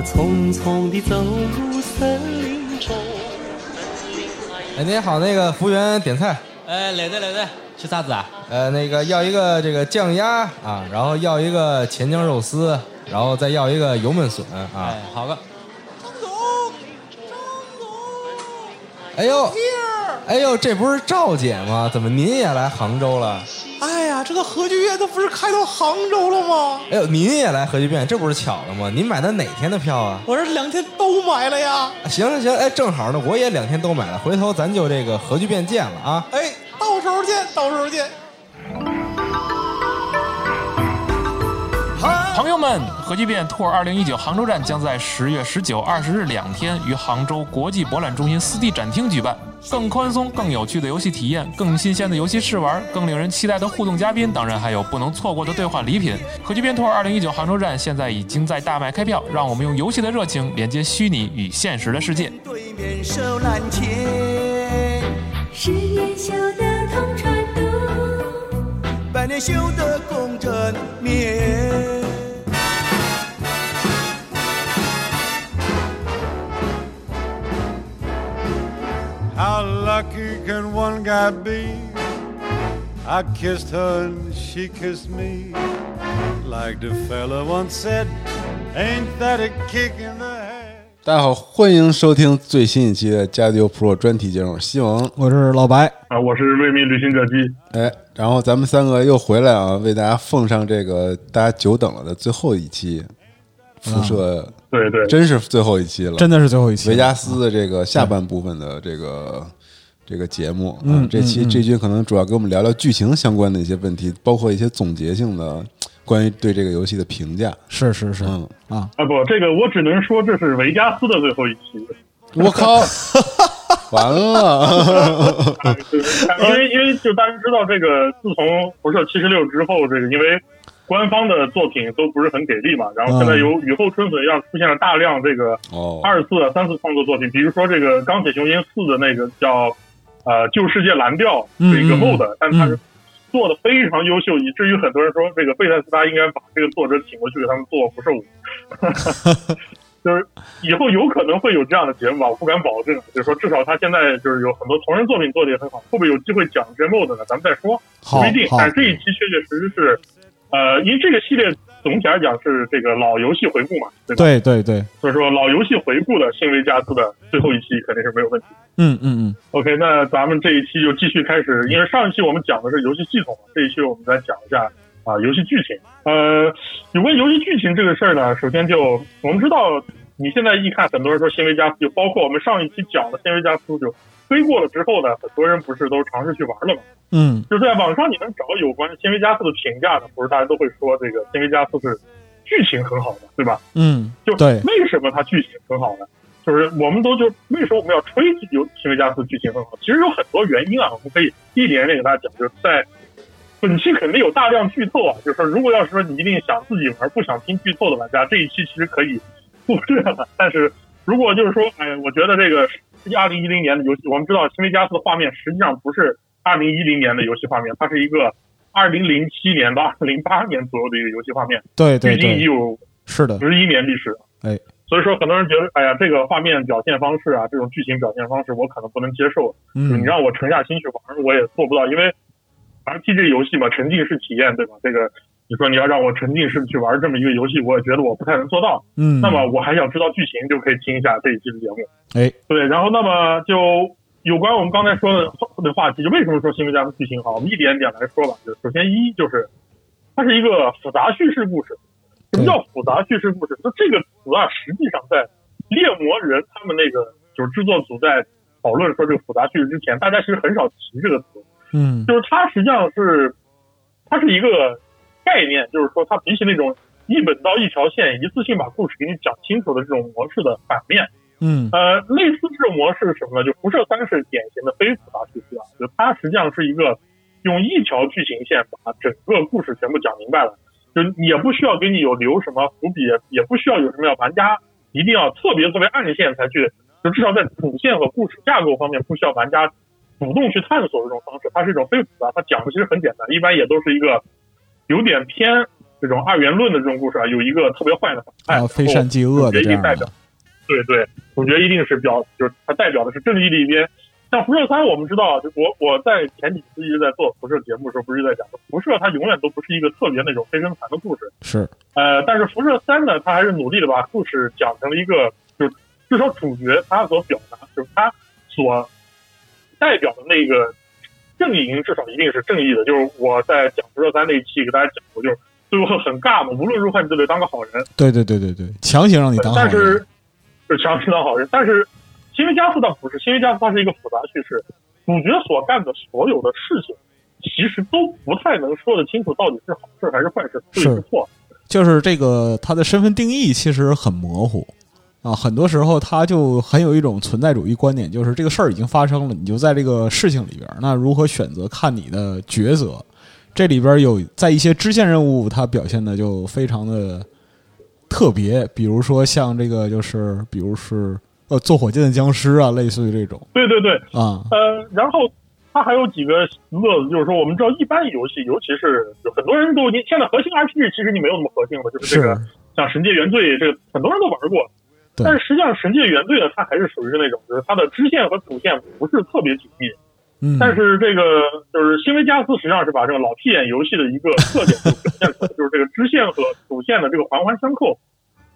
我匆匆地走入森林中。哎，您好，那个服务员点菜，哎，来的来的，吃啥子啊？呃，那个要一个这个酱鸭啊，然后要一个钱江肉丝，然后再要一个油焖笋啊。哎，好个。哎呦，哎呦，这不是赵姐吗？怎么您也来杭州了？哎呀，这个核聚变它不是开到杭州了吗？哎呦，您也来核聚变，这不是巧了吗？您买的哪天的票啊？我这两天都买了呀。行行行，哎，正好呢，我也两天都买了，回头咱就这个核聚变见了啊！哎，到时候见，到时候见。朋友们，核聚变 Tour 二零一九杭州站将在十月十九、二十日两天于杭州国际博览中心四 D 展厅举办。更宽松、更有趣的游戏体验，更新鲜的游戏试玩，更令人期待的互动嘉宾，当然还有不能错过的兑换礼品。核聚变 Tour 二零一九杭州站现在已经在大卖开票，让我们用游戏的热情连接虚拟与现实的世界。对面手拦前，十年修得同船渡，百年修得共枕眠。How lucky can one guy be? I kissed her and she kissed me. Like the fella once said, ain't that a kick in the head? 大家好，欢迎收听最新一期的《加迪欧 Pro》专题节目，西蒙，我是老白。啊，我是瑞米旅行者机。哎，然后咱们三个又回来啊，为大家奉上这个大家久等了的最后一期辐射，对对，真是最后一期了，真的是最后一期。维加斯的这个下半部分的这个这个节目啊嗯，这期这局可能主要跟我们聊聊剧情相关的一些问题，包括一些总结性的关于对这个游戏的评价。是是是。嗯，啊，啊不，这个我只能说这是维加斯的最后一期，我靠，完了，因为因为就大家知道这个，自从辐射七十六之后，这个因为官方的作品都不是很给力嘛，然后现在由雨后春笋一样出现了大量这个哦，二次、三次创作作品，比如说这个《钢铁雄心四》的那个叫呃《旧世界蓝调》是一个 mod，、但它是嗯做的非常优秀，以至于很多人说这个贝塞斯达应该把这个作者请过去给他们做辐射五。就是以后有可能会有这样的节目吧，我不敢保证。就是说，至少他现在就是有很多同人作品做的也很好，会不会有机会讲这 mod 呢？咱们再说，不一定。但这一期确确实实是，呃，因为这个系列总体来讲是这个老游戏回顾嘛，对吧？对对对，所以说老游戏回顾的新维加斯的最后一期肯定是没有问题。嗯嗯嗯，OK，那咱们这一期就继续开始，因为上一期我们讲的是游戏系统嘛，这一期我们再讲一下啊游戏剧情。呃，有关游戏剧情这个事儿呢，首先就我们知道，你现在一看，很多人说新维加斯，就包括我们上一期讲的新维加斯，就推过了之后呢，很多人不是都尝试去玩了嘛？嗯就是在网上你能找有关新维加斯的评价呢，不是大家都会说这个新维加斯是剧情很好的，对吧？嗯，就对为什么它剧情很好呢？就是我们都就为什么我们要吹有新维加斯剧情很好？其实有很多原因啊，我们可以一点点给大家讲。就是在本期肯定有大量剧透啊，就是说如果要是说你一定想自己玩不想听剧透的玩家，这一期其实可以忽略了。但是如果就是说，哎，我觉得这个二零一零年的游戏，我们知道新维加斯的画面实际上不是二零一零年的游戏画面，它是一个二零零七年到二零零八年左右的一个游戏画面，对对距今已对，有是的，十一年历史了。哎，所以说很多人觉得，哎呀，这个画面表现方式啊，这种剧情表现方式，我可能不能接受。嗯你让我沉下心去玩，我也做不到，因为 RPG 游戏嘛，沉浸式体验，对吧？这个你说你要让我沉浸式去玩这么一个游戏，我也觉得我不太能做到。嗯，那么我还想知道剧情，就可以听一下这一期的节目。哎，对，然后那么就有关我们刚才说的的话题，就为什么说新闻家》的剧情好？我们一点点来说吧。就首先一就是它是一个复杂叙事故事。什么叫复杂叙事故事？就这个词啊，实际上在猎魔人他们那个就是制作组在讨论说这个复杂叙事之前，大家其实很少提这个词。嗯就是它实际上是它是一个概念，就是说它比起那种一本到一条线，一次性把故事给你讲清楚的这种模式的反面。嗯呃，类似这种模式是什么呢？就辐射三是典型的非复杂叙事啊，就它实际上是一个用一条剧情线把整个故事全部讲明白了，就也不需要给你有留什么伏笔，也不需要有什么要玩家一定要特别特别暗线才去，就至少在主线和故事架构方面不需要玩家主动去探索这种方式，它是一种非复杂，它讲的其实很简单，一般也都是一个有点偏这种二元论的这种故事啊，有一个特别坏的反派，啊，非善即恶的这样代表的，，对对，主角一定是表，就是他代表的是正义的一边。像辐射三，我们知道，就我我在前几次一直在做辐射节目的时候，不是在讲，辐射它永远都不是一个特别那种飞身残的故事，是呃，但是辐射三呢，它还是努力的把故事讲成了一个，就是至少主角他所表达，就是他所代表的那个正义营，至少一定是正义的。就是我在讲辐射三那一期给大家讲过，就是最后很尬嘛，无论如何你都得当个好人，对对对对对，强行让你当好但是人，是强行当好人。但是新维加斯倒不是，新维加斯它是一个复杂叙事，主角所干的所有的事情，其实都不太能说得清楚到底是好事还是坏事，对是是错。就是这个他的身份定义其实很模糊啊，很多时候他就很有一种存在主义观点，就是这个事儿已经发生了，你就在这个事情里边儿，那如何选择看你的抉择。这里边有在一些支线任务，它表现的就非常的特别，比如说像这个就是，比如是呃坐火箭的僵尸啊，类似于这种对对对，啊，呃，然后它还有几个乐子，就是说我们知道一般游戏，尤其是就很多人都你现在核心 RPG 其实你没有那么核心了，就是这个是像《神界原罪》这个很多人都玩过，对但是实际上《神界原罪》呢，它还是属于是那种就是它的支线和主线不是特别紧密，嗯，但是这个就是新维加斯实际上是把这个老屁眼游戏的一个特点就表现出来，就是这个支线和主线的这个环环相扣。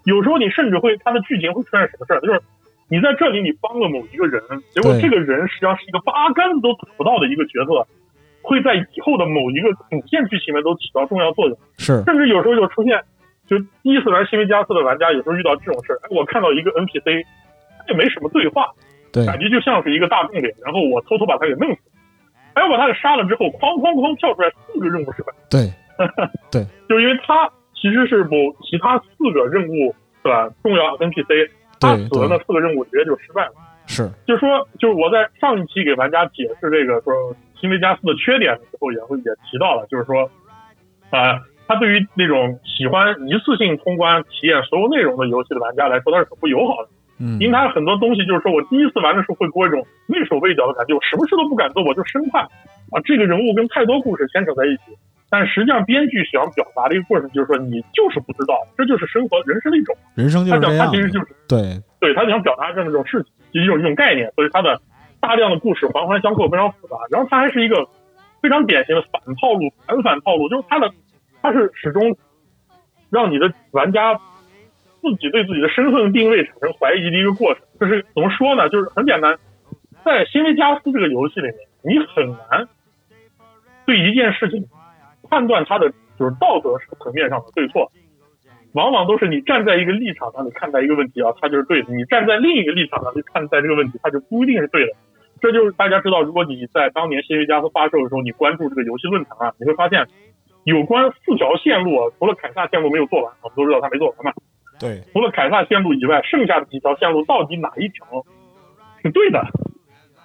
有时候你甚至会它的剧情会出现什么事儿，就是你在这里你帮了某一个人，结果这个人实际上是一个八竿子都打不到的一个角色，会在以后的某一个主线剧情里面都起到重要作用。是甚至有时候就出现，就第一次玩新维加斯的玩家有时候遇到这种事儿，哎，我看到一个 NPC，他也没什么对话，对感觉就像是一个大众脸，然后我偷偷把他给弄死，哎，我把他给杀了之后，哐哐哐跳出来四个任务失败，对 对。就因为他其实是某其他四个任务的重要 NPC，他死了那四个任务直接就失败了。是。就是说，就是我在上一期给玩家解释这个说新维加斯的缺点的时候，也会也提到了，就是说，呃，它对于那种喜欢一次性通关体验所有内容的游戏的玩家来说，它是很不友好的。嗯因为它很多东西就是说我第一次玩的时候会给我一种畏手畏脚的感觉，我什么事都不敢做，我就生怕啊这个人物跟太多故事牵扯在一起。但实际上，编剧想表达的一个过程就是说，你就是不知道，这就是生活人生的一种。人生就是这样的他其实就是对对他想表达这么一种事情，就一种一种概念，所以他的大量的故事环环相扣，非常复杂。然后他还是一个非常典型的反套路、反反套路，就是他的它是始终让你的玩家自己对自己的身份定位产生怀疑的一个过程。就是怎么说呢？就是很简单，在新维加斯这个游戏里面，你很难对一件事情判断它的就是道德层面上的对错。往往都是你站在一个立场上，你看待一个问题啊，它就是对的；你站在另一个立场上去看待这个问题，它就不一定是对的。这就是大家知道，如果你在当年《新维加斯》发售的时候，你关注这个游戏论坛啊，你会发现有关四条线路啊，除了凯撒线路没有做完，我们都知道他没做完嘛。对，除了凯撒线路以外，剩下的几条线路到底哪一条是对的？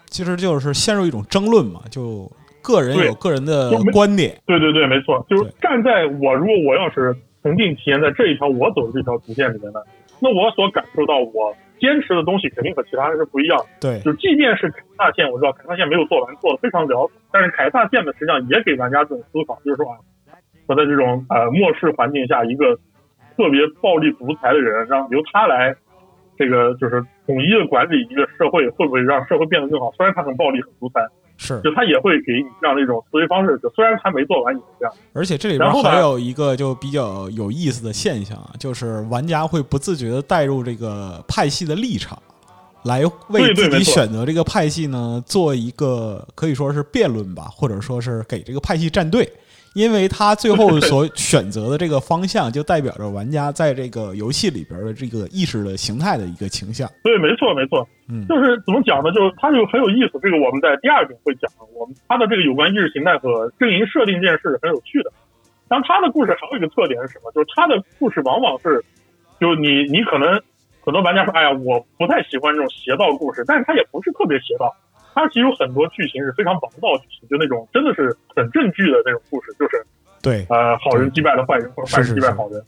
其实就是陷入一种争论嘛，就个人对有个人的观点，对对对，没错，就是站在我如果我要是沉浸体验在这一条我走的这条主线里面呢，那我所感受到我坚持的东西肯定和其他人是不一样的。对就即便是凯撒线，我知道凯撒线没有做完，做的非常潦草，但是凯撒线呢，实际上也给玩家这种思考，就是说啊，我在这种呃末世环境下，一个特别暴力独裁的人，让由他来这个就是统一的管理一个社会，会不会让社会变得更好？虽然他很暴力、很独裁，是就他也会给你这样的一种思维方式。就虽然他没做完也是这样。而且这里边还有一个就比较有意思的现象啊，就是玩家会不自觉的带入这个派系的立场，来为自己选择这个派系呢做一个可以说是辩论吧，或者说是给这个派系站队。因为他最后所选择的这个方向，就代表着玩家在这个游戏里边的这个意识的形态的一个倾向。对，没错，没错，嗯就是怎么讲呢？就是它就很有意思。这个我们在第二点会讲，我们它的这个有关意识形态和阵营设定这件事是很有趣的。当然，它的故事还有一个特点是什么？就是它的故事往往是，就你你可能很多玩家说，哎呀，我不太喜欢这种邪道故事，但是它也不是特别邪道。它其实有很多剧情是非常王道剧情，就那种真的是很正剧的那种故事，就是对，呃，好人击败了坏人，或者坏人击败好人。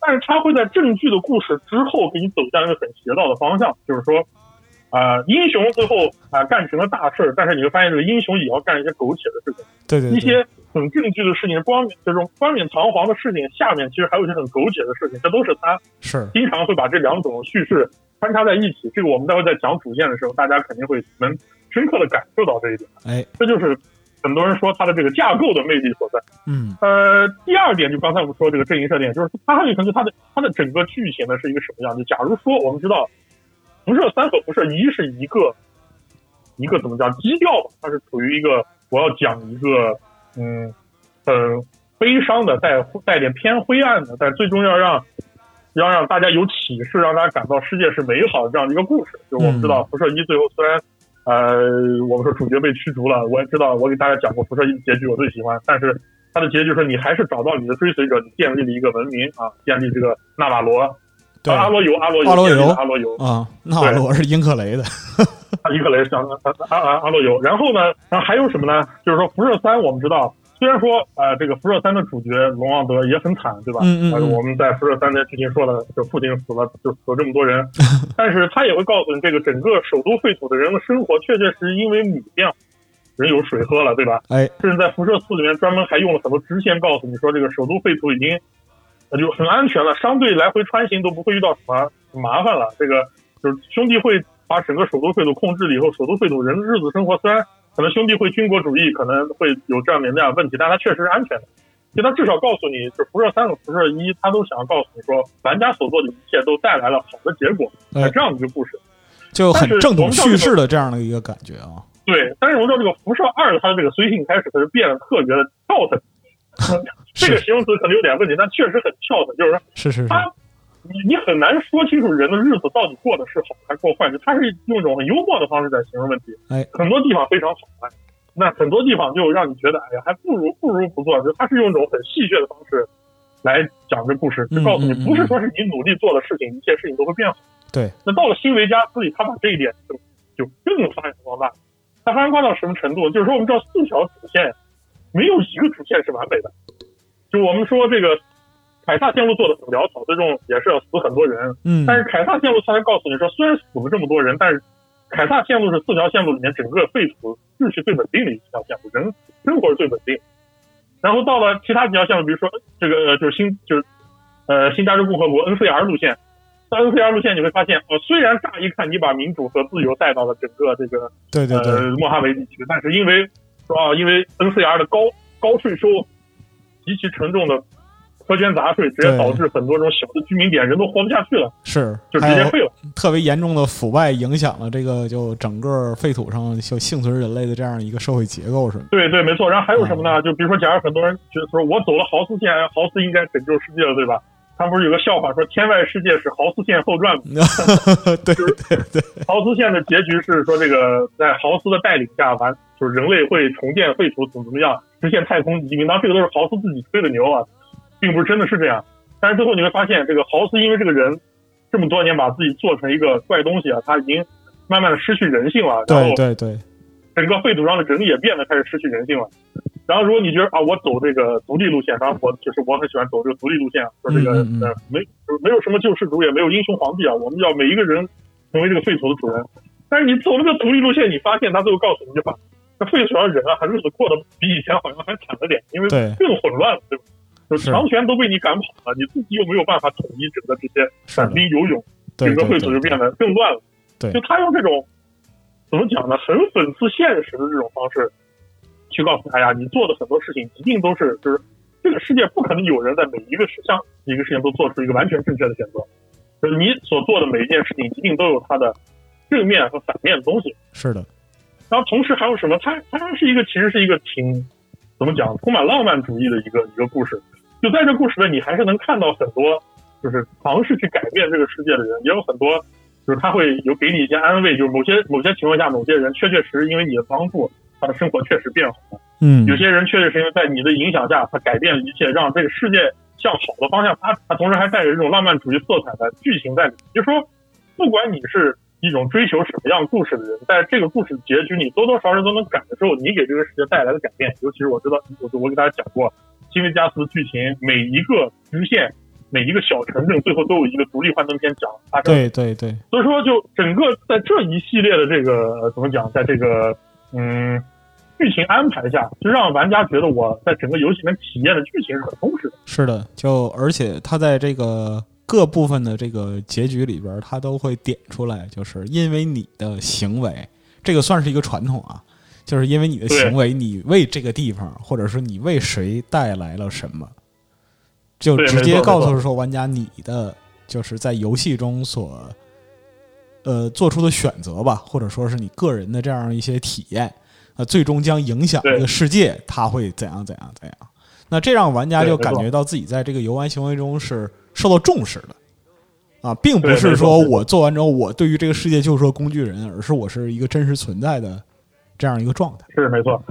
但是他会在正剧的故事之后给你走向一个很邪道的方向，就是说，呃，英雄最后啊、干成了大事，但是你会发现这个英雄也要干一些苟且的事情，对对对一些很正剧的事情，光这种冠冕堂皇的事情，下面其实还有一些很苟且的事情，这都是他是经常会把这两种叙事穿插在一起。这个我们待会在讲主线的时候，大家肯定会能深刻的感受到这一点。哎，这就是很多人说它的这个架构的魅力所在。嗯呃，第二点就刚才我们说这个阵营设定，就是它还有一层，就它的它的整个剧情呢是一个什么样？就假如说我们知道辐射三和辐射一是一个一个怎么讲基调吧，它是处于一个我要讲一个嗯很悲伤的带带点偏灰暗的，但最终要让要让大家有启示，让大家感到世界是美好的这样的一个故事。就我们知道辐射一最后虽然。呃，我们说主角被驱逐了，我也知道，我给大家讲过辐射一的结局，我最喜欢。但是它的结局是你还是找到你的追随者，你建立了一个文明啊，建立这个纳瓦罗，对阿罗尤，阿罗尤，阿罗尤，阿罗尤啊，纳瓦罗是英克雷的，啊，英克雷是阿阿阿阿罗尤。然后呢，然后还有什么呢？就是说辐射三，我们知道。虽然说，呃，这个辐射三的主角龙旺德也很惨，对吧？嗯嗯嗯。我们在辐射三的剧情说了，就父亲死了，就死了这么多人，但是他也会告诉你，这个整个首都废土的人的生活，确确实实因为米变，人有水喝了，对吧？哎。甚至在辐射四里面专门还用了很多支线告诉你说，这个首都废土已经，就很安全了，商队来回穿行都不会遇到什么麻烦了。这个就是兄弟会把整个首都废土控制了以后，首都废土人的日子生活虽然。可能兄弟会军国主义可能会有这样的那样问题，但它确实是安全的。就它至少告诉你，就辐射三和辐射一，它都想要告诉你说，玩家所做的一切都带来了好的结果，哎这样的一个故事，就很正统叙事的这样的一个感觉啊。对，但是我们知道这个辐射二，它的这个随性开始，它是变得特别的跳腾。这个形容词可能有点问题，但确实很跳腾，就是说，是是是。你你很难说清楚人的日子到底过的是好还是过坏，就他是用一种很幽默的方式在形容问题。哎，很多地方非常好，哎，那很多地方就让你觉得，哎呀，还不如不如不做。就他是用一种很戏谑的方式来讲这故事，就告诉你，不是说是你努力做的事情，一切事情都会变好。对。那到了新维加斯里，他把这一点就就更发扬光大。他发扬光大到什么程度？就是说，我们知道四条主线，没有一个主线是完美的。就我们说这个。凯撒线路做的很潦草，最终也是要死很多人。嗯，但是凯撒线路他才告诉你说，虽然死了这么多人，但是凯撒线路是四条线路里面整个废土秩序最稳定的一条线路，人生活是最稳定。然后到了其他几条线路，比如说这个就是新就是呃新加州共和国 NCR 路线，到 NCR 路线你会发现，呃虽然乍一看你把民主和自由带到了整个这个对对对莫哈维地区，但是因为说啊因为 NCR 的高高税收极其沉重的。苛捐杂税直接导致很多这种小的居民点人都活不下去了，是就直接废了。特别严重的腐败影响了这个就整个废土上就幸存人类的这样一个社会结构，是吗？对对，没错。然后还有什么呢？就比如说，假如很多人觉得说，我走了豪斯线，豪斯应该拯救世界了，对吧？他不是有个笑话说，天外世界是豪斯线后传吗？对对对，豪斯线的结局是说，这个在豪斯的带领下，完就是人类会重建废土，怎么怎么样，实现太空移民。当然，这个都是豪斯自己吹的牛啊。并不是真的是这样，但是最后你会发现，这个豪斯因为这个人这么多年把自己做成一个怪东西啊，他已经慢慢的失去人性了。对对对，整个废土上的人也变得开始失去人性了。然后如果你觉得啊，我走这个独立路线，当然我就是我很喜欢走这个独立路线，说这个呃没没有什么救世主，也没有英雄皇帝啊，我们要每一个人成为这个废土的主人。但是你走那个独立路线，你发现他最后告诉你一句话：那废土上人啊，还日子过得比以前好像还惨了点，因为更混乱了，对吧？就强权都被你赶跑了，你自己又没有办法统一整个这些散兵游勇，整个会所就变得更乱了。对，就他用这种怎么讲呢？很讽刺现实的这种方式，去告诉大家，你做的很多事情一定都是，就是这个世界不可能有人在每一个事项、一个事情都做出一个完全正确的选择，就是你所做的每一件事情一定都有它的正面和反面的东西。是的。然后同时还有什么？它它是一个，其实是一个挺怎么讲，充满浪漫主义的一个一个故事。就在这故事里，你还是能看到很多，就是尝试去改变这个世界的人，也有很多，就是他会有给你一些安慰，就是某些某些情况下，某些人确确实实因为你的帮助，他的生活确实变好了。嗯，有些人确确实实在你的影响下，他改变了一切，让这个世界向好的方向发展。他同时还带着这种浪漫主义色彩的剧情在里面。就说，不管你是一种追求什么样故事的人，在这个故事的结局，你多多少少都能感受你给这个世界带来的改变。尤其是我知道，我我给大家讲过。新维加斯的剧情，每一个局限，每一个小城镇，最后都有一个独立幻灯片讲发生。对对对。所以说，就整个在这一系列的这个怎么讲，在这个嗯剧情安排下，就让玩家觉得我在整个游戏里面体验的剧情是很充实的。是的，就而且他在这个各部分的这个结局里边儿，它都会点出来，就是因为你的行为，这个算是一个传统啊，就是因为你的行为，你为这个地方，或者是你为谁带来了什么，就直接告诉说玩家你的就是在游戏中所呃做出的选择吧，或者说是你个人的这样一些体验，呃，最终将影响这个世界，它会怎样怎样怎样。那这让玩家就感觉到自己在这个游玩行为中是受到重视的啊，并不是说我做完之后，我对于这个世界就是说工具人，而是我是一个真实存在的这样一个状态。是没错。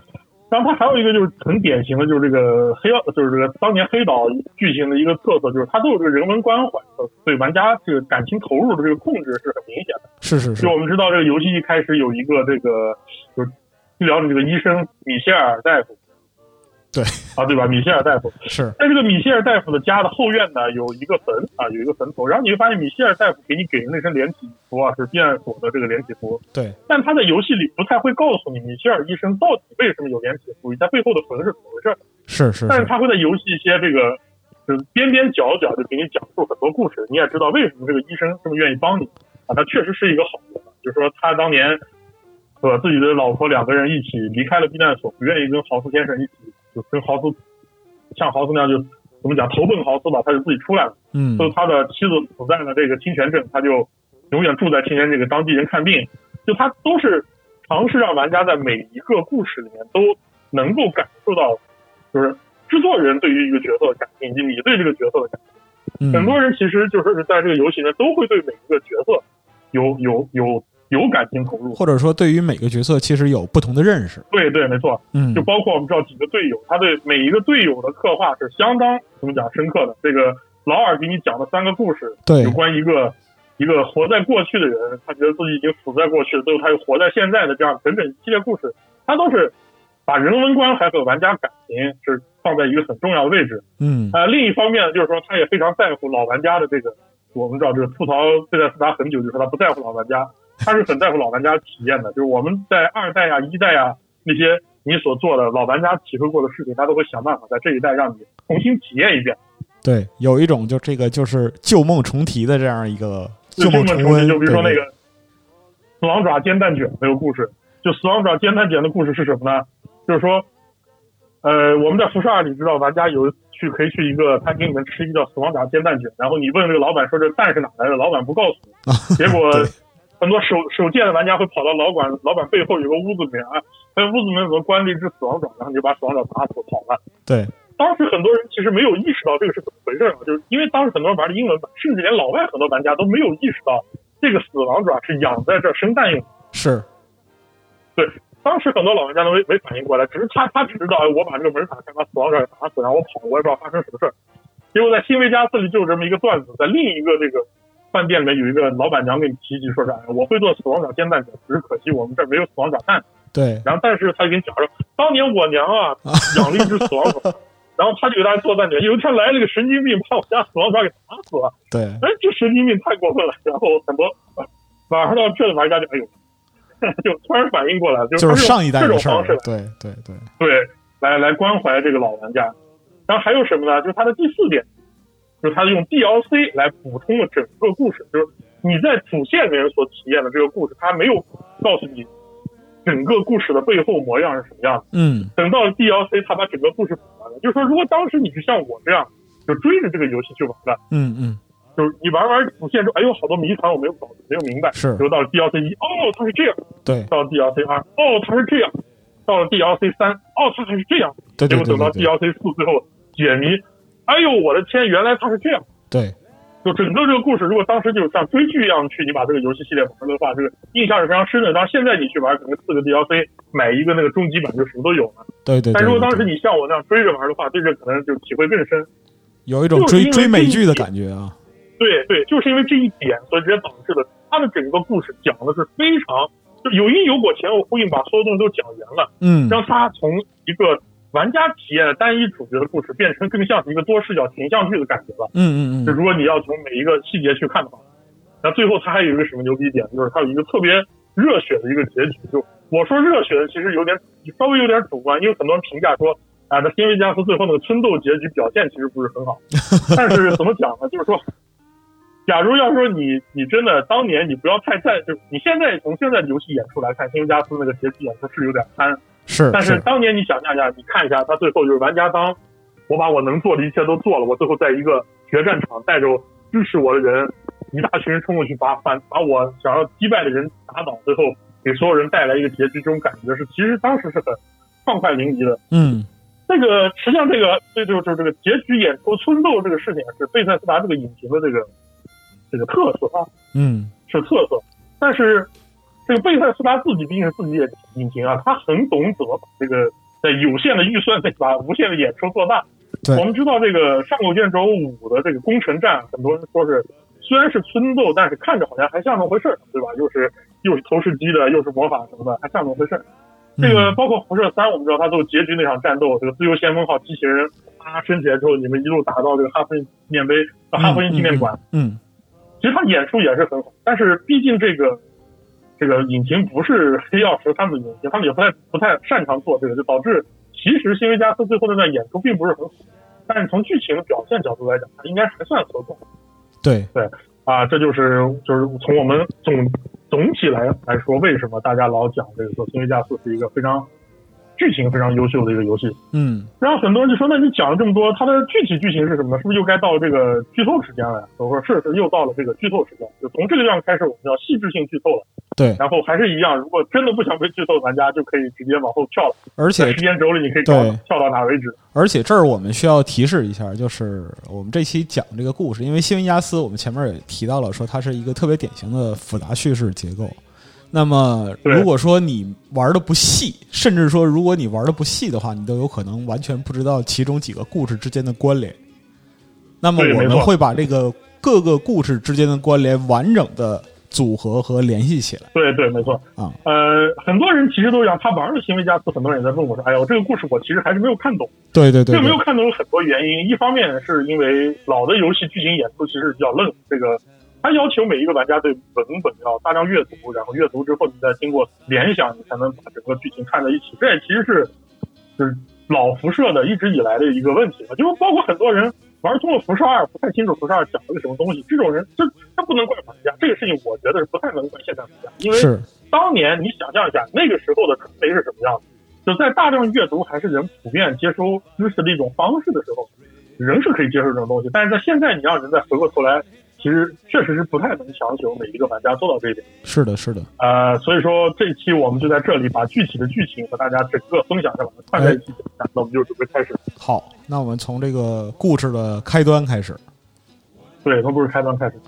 然后它还有一个就是很典型的，就是这个黑曜，就是这个当年黑岛剧情的一个特色，就是它都有这个人文关怀，呃对玩家这个感情投入的这个控制是很明显的。是是是就，我们知道，这个游戏一开始有一个这个就是治疗的这个医生米歇尔大夫，对。啊，对吧？米歇尔大夫。是。在这个米歇尔大夫的家的后院呢，有一个坟啊，有一个坟头，然后你会发现米歇尔大夫给你给的那身连体服啊，是避难所的这个连体服，对，但他在游戏里不太会告诉你米歇尔医生到底为什么有连体服，以及他背后的坟是怎么回事儿。是是是，但是他会在游戏一些这个就是边边角角就给你讲述很多故事，你也知道为什么这个医生这么愿意帮你。啊，他确实是一个好人，就是说他当年和自己的老婆两个人一起离开了避难所，不愿意跟豪斯先生一起，就跟豪斯像豪斯那样就怎么讲投奔豪斯吧，他就自己出来了。嗯就他的妻子死在了这个清泉镇，他就永远住在清泉镇给当地人看病。就他都是尝试让玩家在每一个故事里面都能够感受到，就是制作人对于一个角色的感情，以及你对这个角色的感情。嗯很多人其实就是在这个游戏里面都会对每一个角色有有有有感情投入。或者说对于每个角色其实有不同的认识。对对，没错。嗯就包括我们知道几个队友，他对每一个队友的刻画是相当怎么讲深刻的。这个劳尔给你讲的三个故事，对有关一个一个活在过去的人，他觉得自己已经死在过去了，最后他又活在现在的这样整整一系列故事，他都是把人文关怀和玩家感情是放在一个很重要的位置。嗯呃，另一方面就是说，他也非常在乎老玩家的这个，我们知道这个吐槽贝塞斯达很久，就是说他不在乎老玩家，他是很在乎老玩家体验的。就是我们在二代啊、一代啊那些你所做的老玩家体会过的事情，他都会想办法在这一代让你重新体验一遍。对，有一种就这个就是旧梦重提的这样一个旧梦重温。就比如说那个死亡爪煎蛋卷那个故事，就死亡爪煎蛋卷的故事是什么呢？就是说，呃，我们在辐射二里知道玩家有去可以去一个餐厅里面吃一个叫死亡爪煎蛋卷，然后你问这个老板说这蛋是哪来的，老板不告诉你，结果很多手手贱的玩家会跑到老板老板背后有个屋子里面啊，在屋子里面怎么关了一只死亡爪，然后你就把死亡爪打死跑了。对当时很多人其实没有意识到这个是怎么回事啊，就是因为当时很多人玩的英文版，甚至连老外很多玩家都没有意识到这个死亡爪是养在这儿生蛋用的。是对，当时很多老玩家都没没反应过来，只是他他只知道，哎，我把这个门打开，把死亡爪给打死，然后我跑，我也不知道发生什么事儿。结果在新维加斯里就有这么一个段子，在另一个这个饭店里面有一个老板娘给你提及说是，哎，我会做死亡爪煎蛋卷，只是可惜我们这儿没有死亡爪蛋。对，然后但是他就给你讲说，当年我娘啊养了一只死亡爪，然后他就给大家做蛋卷。有一天来了个神经病，把我家死亡爪给打死了。对哎，这神经病太过分了。然后很多晚上到这的玩家就哎呦，就突然反应过来，就他就是上一代这种方式来。对对对，对，来来关怀这个老玩家。然后还有什么呢？就是他的第四点，就是它用 DLC 来补充了整个故事，就是你在主线里面所体验的这个故事，它没有告诉你整个故事的背后模样是什么样的。嗯等到 DLC，它把整个故事补完了。就是说，如果当时你是像我这样，就追着这个游戏去玩的，嗯嗯，就是你玩完主线之后，哎呦，好多谜团我没有搞没有明白。是结果到了 DLC 一，哦，它是这样。对到了 DLC 二，哦，它是这样。到了 DLC 三，哦，它还是这样。对对结果等到对对 DLC 四最后解谜，哎呦，我的天，原来它是这样。对就整个这个故事，如果当时就像追剧一样去，你把这个游戏系列玩的话，这个印象是非常深的。当然现在你去玩，可能四个 DLC 买一个那个终极版就什么都有了。对对。但如果当时你像我那样追着玩的话，对这可能就体会更深。有一种追追美剧的感觉啊。对对，就是因为这一点，所以直接导致了他的整个故事讲的是非常就有因有果、前后呼应，把所有东西都讲圆了。嗯让他从一个玩家体验的单一主角的故事，变成更像是一个多视角形象剧的感觉了。嗯嗯嗯，就如果你要从每一个细节去看的话，那最后它还有一个什么牛逼点，就是它有一个特别热血的一个结局，就我说热血的其实有点稍微有点主观，因为很多人评价说啊，那新维加斯最后那个村斗结局表现其实不是很好。但是怎么讲呢？就是说，假如要说你你真的当年你不要太在，就你现在从现在的游戏演出来看，新维加斯那个结局演出是有点憨。是，但是当年你想象一下，你看一下他最后就是玩家当我把我能做的一切都做了，我最后在一个决战场带着支持我的人，一大群人冲过去把反把我想要击败的人打倒，最后给所有人带来一个结局，这种感觉是其实当时是很畅快淋漓的。嗯，这个实际上这个这就就是这个结局演出村斗这个事情是贝塞斯达这个引擎的这个这个特色啊，嗯，是特色，但是。这个贝塞斯他自己毕竟是自己也引擎啊，他很懂怎么把这个在有限的预算内 把无限的演出做大。我们知道这个上古卷轴五的这个攻城战，很多人说是虽然是村斗，但是看着好像还像那么回事儿，对吧？又是又是投石机的，又是魔法什么的，还像那么回事儿。这个包括辐射三，我们知道它最后结局那场战斗，这个自由先锋号机器人啪升起来之后，你们一路打到这个哈弗纪念碑、哈弗纪念馆，嗯，其实他演出也是很好，但是毕竟这个。这个引擎不是黑曜石他们的引擎，他们也不太不太擅长做这个，就导致其实新维加斯最后那段演出并不是很好，但是从剧情表现角度来讲，它应该还算合格。对对啊，这就是就是从我们总总体来来说，为什么大家老讲这个说新维加斯是一个非常。剧情非常优秀的一个游戏，嗯，然后很多人就说，那你讲了这么多，它的具体剧情是什么呢？是不是又该到这个剧透时间了呀？我说是是，又到了这个剧透时间，就从这个地方开始，我们要细致性剧透了。对，然后还是一样，如果真的不想被剧透，玩家就可以直接往后跳了。而且时间轴里你可以跳跳到哪为止。而且这儿我们需要提示一下，就是我们这期讲这个故事，因为新维加斯我们前面也提到了，说它是一个特别典型的复杂叙事结构。那么，如果说你玩的不细，甚至说如果你玩的不细的话，你都有可能完全不知道其中几个故事之间的关联。那么我们会把这个各个故事之间的关联完整的组合和联系起来。对对，没错啊。呃，很多人其实都讲他玩了《新维加斯》，很多人也在问我说：“哎呦，这个故事我其实还是没有看懂。”对对对，这没有看懂有很多原因，一方面是因为老的游戏剧情演出其实比较愣，这个。他要求每一个玩家对文本要大量阅读，然后阅读之后你再经过联想，你才能把整个剧情串在一起。这也其实是就是老辐射的一直以来的一个问题了。就是包括很多人玩通了辐射二，不太清楚辐射二讲了个什么东西。这种人，这他不能怪玩家。这个事情我觉得是不太能怪现在玩家，因为当年你想象一下那个时候的传媒是什么样子，就在大量阅读还是人普遍接收知识的一种方式的时候，人是可以接受这种东西。但是在现在，你让人再回过头来。其实确实是不太能强求每一个玩家做到这一点。是的，是的。呃，所以说这一期我们就在这里把具体的剧情和大家整个分享下来，串在一起讲。那我们就准备开始。好，那我们从这个故事的开端开始。对，从故事开端开始。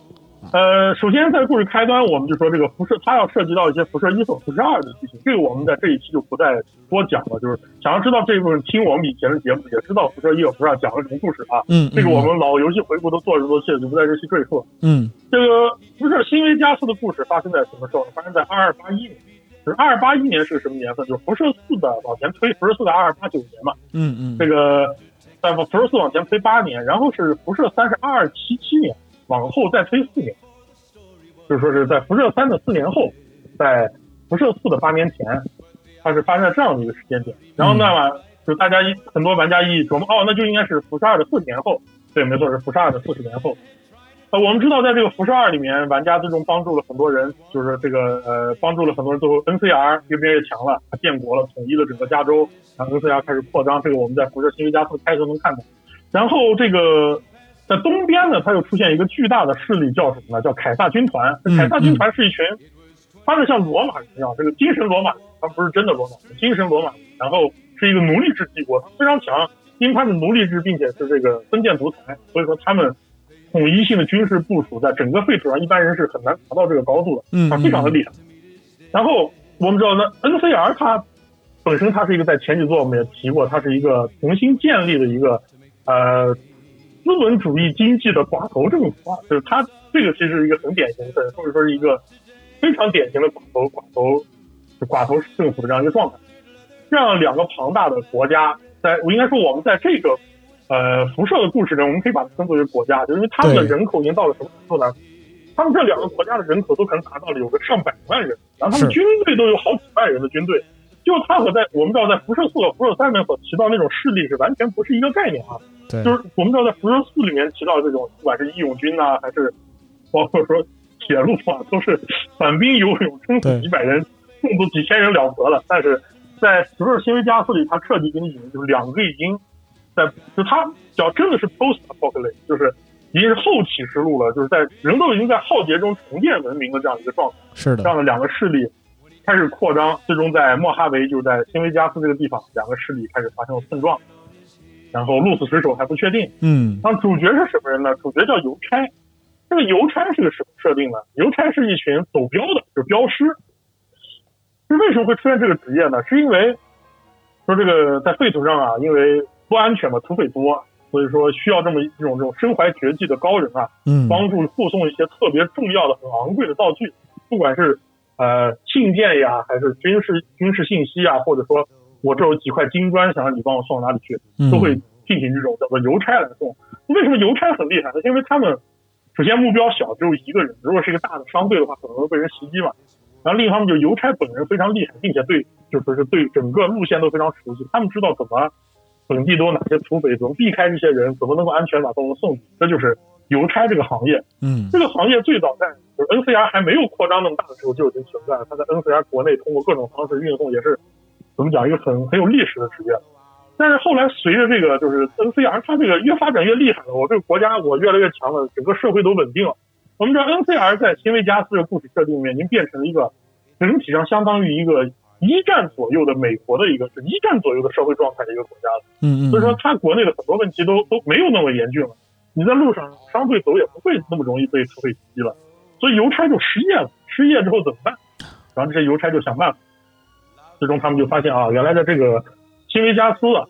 呃，首先在故事开端，我们就说这个辐射，它要涉及到一些辐射一和辐射二的剧情，这个我们在这一期就不再多讲了。就是想要知道这一部分，听我们以前的节目，也知道辐射一和辐射二讲了什么故事啊。嗯，这个我们老游戏回顾都做了多期了，就不在这期赘述了。嗯，这个辐射新维加斯的故事发生在什么时候？发生在二二八一年。就是二二八一年是什么年份？就是辐射四的往前推，辐射四的二二八九年嘛。嗯嗯。这个在辐射四往前推八年，然后是辐射三是二二七七年，往后再推四年。就是说是在辐射三的四年后，在辐射四的八年前，它是发生在这样的一个时间点。然后呢，就大家一很多玩家一琢磨，哦，那就应该是辐射二的四十年后。对，没错，是辐射二的四十年后。呃，我们知道，在这个辐射二里面，玩家最终帮助了很多人，就是这个呃，帮助了很多人，最后 NCR 越变越强了，建国了，统一了整个加州，然后 NCR 开始扩张。这个我们在辐射新维加斯开头能看到。然后这个。在东边呢，它又出现一个巨大的势力，叫什么呢？叫凯撒军团。凯撒军团是一群，他是像罗马人一样，这个精神罗马，他不是真的罗马，精神罗马。然后是一个奴隶制帝国，非常强，因为他的奴隶制，并且是这个封建独裁，所以说他们统一性的军事部署在整个废土上，一般人是很难达到这个高度的。嗯，他非常的厉害。然后我们知道呢，NCR 它本身它是一个在前几座我们也提过，它是一个重新建立的一个呃。资本主义经济的寡头政府啊，就是它这个其实是一个很典型的，或者说是一个非常典型的寡头寡头寡头政府的这样一个状态。这样两个庞大的国家，在我应该说我们在这个呃辐射的故事中，我们可以把它称作为国家，就因为他们的人口已经到了什么程度呢？他们这两个国家的人口都可能达到了有个上百万人，然后他们军队都有好几万人的军队。就他和在我们知道在辐射四和辐射三里面所提到那种势力是完全不是一个概念啊。对，就是我们知道在辐射四里面提到这种，不管是义勇军呐、还是包括说铁路啊，都是反兵游勇，撑死几百人，动不几千人了不得了。但是在辐射新维加斯里，他彻底给你引入，就是两个已经在，就他叫真的是 post apocalypse，就是已经是后启示录了，就是在人都已经在浩劫中重建文明的这样一个状态。是的，这样的两个势力开始扩张，最终在莫哈维，就是在新维加斯这个地方，两个势力开始发生了碰撞。然后鹿死谁手还不确定。嗯那主角是什么人呢？主角叫邮差。这个邮差是个什么设定呢？邮差是一群走镖的，就是镖师。是为什么会出现这个职业呢？是因为说这个在废土上啊，因为不安全嘛，土匪多，所以说需要这么一种这种身怀绝技的高人啊，嗯帮助护送一些特别重要的、很昂贵的道具，不管是呃信件呀，还是军事军事信息啊，或者说我这有几块金砖，想让你帮我送到哪里去，嗯都会进行这种叫做邮差来送。为什么邮差很厉害呢？因为他们首先目标小，只有一个人，如果是一个大的商队的话，可能会被人袭击嘛。然后另一方面，就是邮差本人非常厉害，并且对就说是对整个路线都非常熟悉，他们知道怎么本地都有哪些土匪，怎么避开这些人，怎么能够安全把东西送去。这就是邮差这个行业。嗯这个行业最早在就是 NCR 还没有扩张那么大的时候就已经存在了。它在 NCR 国内通过各种方式运送，也是怎么讲一个很很有历史的职业。但是后来随着这个就是 NCR 它这个越发展越厉害了，我这个国家我越来越强了，整个社会都稳定了。我们知道 NCR 在新维加斯的故事设定里面已经变成了一个整体上相当于一个一战左右的美国的一个是一战左右的社会状态的一个国家了。嗯嗯，所以说它国内的很多问题都都没有那么严峻了。你在路上商队走也不会那么容易被社会袭击了，所以邮差就失业了。失业之后怎么办？然后这些邮差就想办法。最终他们就发现啊，原来的这个新维加斯啊，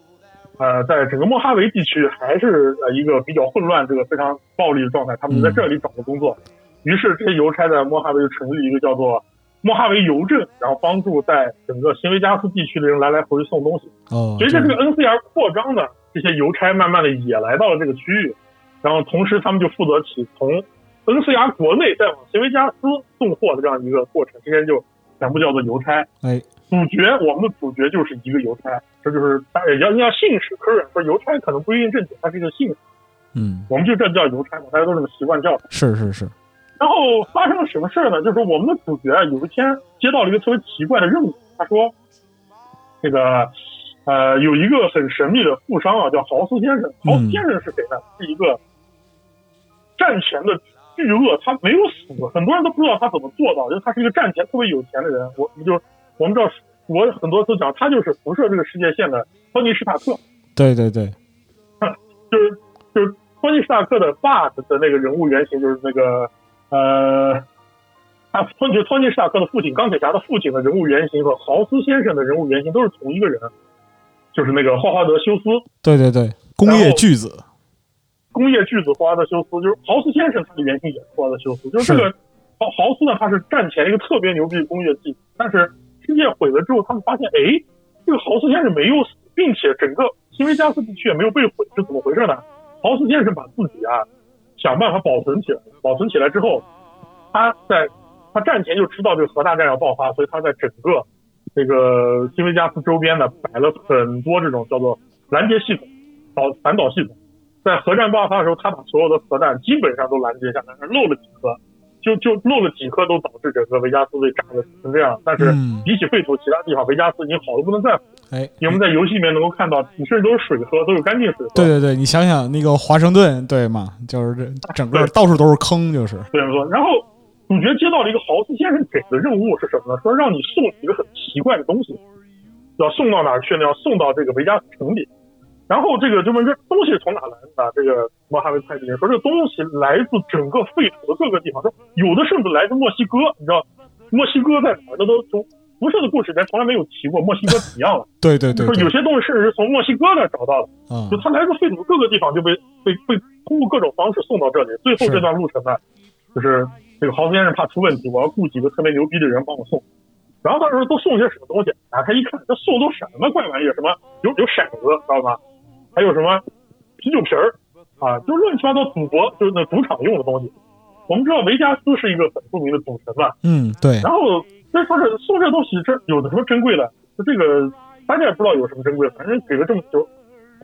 呃，在整个莫哈维地区还是呃一个比较混乱、这个非常暴力的状态。他们就在这里找了工作，于是这些邮差在莫哈维就成立一个叫做莫哈维邮政，然后帮助在整个新维加斯地区的人来来回回送东西。哦，随着这个 NCR 扩张呢，这些邮差慢慢的也来到了这个区域，然后同时他们就负责起从 NCR 国内再往新维加斯送货的这样一个过程，这些人就全部叫做邮差。哎，主角我们的主角就是一个邮差，这就是大家也要要信使 current，说邮差可能不一定正确，它是一个信使，嗯我们就这叫邮差嘛，大家都这么习惯叫。是是是，然后发生了什么事儿呢？就是我们的主角啊有一天接到了一个特别奇怪的任务，他说，这个呃有一个很神秘的富商啊，叫豪斯先生。豪斯先生是谁呢？是一个战前的巨鳄，他没有死，很多人都不知道他怎么做到，就是他是一个战前特别有钱的人。我我们就我们知道，我很多次讲他就是辐射这个世界线的托尼·史塔克。对对对，就是就是托尼·史塔克的爸的那个人物原型，就是那个呃，他托就是托尼·史塔克的父亲，钢铁侠的父亲的人物原型和豪斯先生的人物原型都是同一个人，就是那个霍华德·休斯，对对对，工业巨子，工业巨子霍华德·休斯，就是豪斯先生他的原型也是霍华德·休斯，就是这个豪豪斯呢，他是战前一个特别牛逼的工业技术，但是世界毁了之后，他们发现，哎，这个豪斯先生没有死，并且整个新维加斯地区也没有被毁，是怎么回事呢？豪斯先生把自己啊想办法保存起来，保存起来之后，他在他战前就知道这个核大战要爆发，所以他在整个这个新维加斯周边呢摆了很多这种叫做拦截系统、导反导系统。在核战爆发的时候，他把所有的核弹基本上都拦截下来，漏了几颗，就就漏了几颗都导致整个维加斯被炸的成这样。但是嗯比起废土，其他地方维加斯已经好的不能再好。哎，因为我们在游戏里面能够看到，你甚至都是水喝，都有干净水喝。对对对，你想想那个华盛顿，对嘛，就是这 整个到处都是坑，就是对没错。然后主角接到了一个豪斯先生给的任务是什么呢？说让你送几个很奇怪的东西，要送到哪儿去呢？要送到这个维加斯城里。然后这个就问这东西从哪来的？这个莫哈维派这人说，这个东西来自整个废土的各个地方，说有的甚至来自墨西哥。你知道墨西哥在哪儿？那都从辐射的故事里面从来没有提过墨西哥怎么样了。对对对说有，些东西甚至是从墨西哥那儿找到的。啊就它来自废土各个地方，就被被被通过各种方式送到这里。最后这段路程呢，就是这个豪斯先生怕出问题，我要雇几个特别牛逼的人帮我送。然后当时都送些什么东西？打开一看，这送都什么怪玩意儿？什么有有骰子，知道吗？还有什么啤酒瓶儿啊，就乱七八糟赌博，就是那赌场用的东西。我们知道维加斯是一个很著名的赌城嘛，嗯，对，然后所以说是送这东西，这有的什么珍贵的？就这个大家也不知道有什么珍贵的，反正给个这么就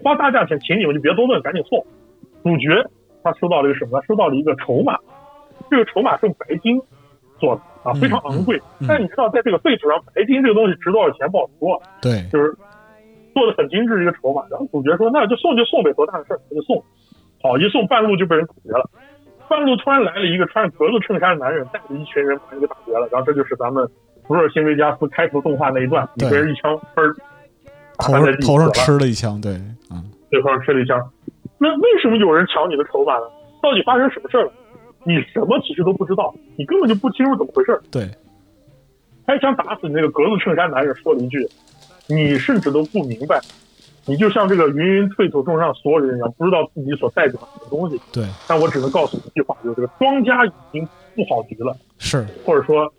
花大价钱请你们就别多问，赶紧送。主角他收到了一个什么呢？收到了一个筹码，这个筹码是用白金做的啊，非常昂贵。但你知道，在这个废土上，白金这个东西值多少钱不好说，对，就是做的很精致一个筹码。然后主角说：“那就送就送呗，多大的事儿，那就送。”好，一送半路就被人打劫了。半路突然来了一个穿着格子衬衫的男人，带着一群人把人给打劫了。然后这就是咱们《福尔辛维加斯》开头动画那一段，你被人一枪嘣打头翻在地头上吃了一枪，对，嗯，对方吃了一枪。那为什么有人抢你的筹码呢？到底发生什么事儿了？你什么其实都不知道，你根本就不清楚怎么回事儿。对，开枪打死你那个格子衬衫男人说了一句：“你甚至都不明白，你就像这个芸芸退土中上所有人一样，不知道自己所代表什么东西。对，但我只能告诉你一句话，就是这个庄家已经布好局了，是，或者说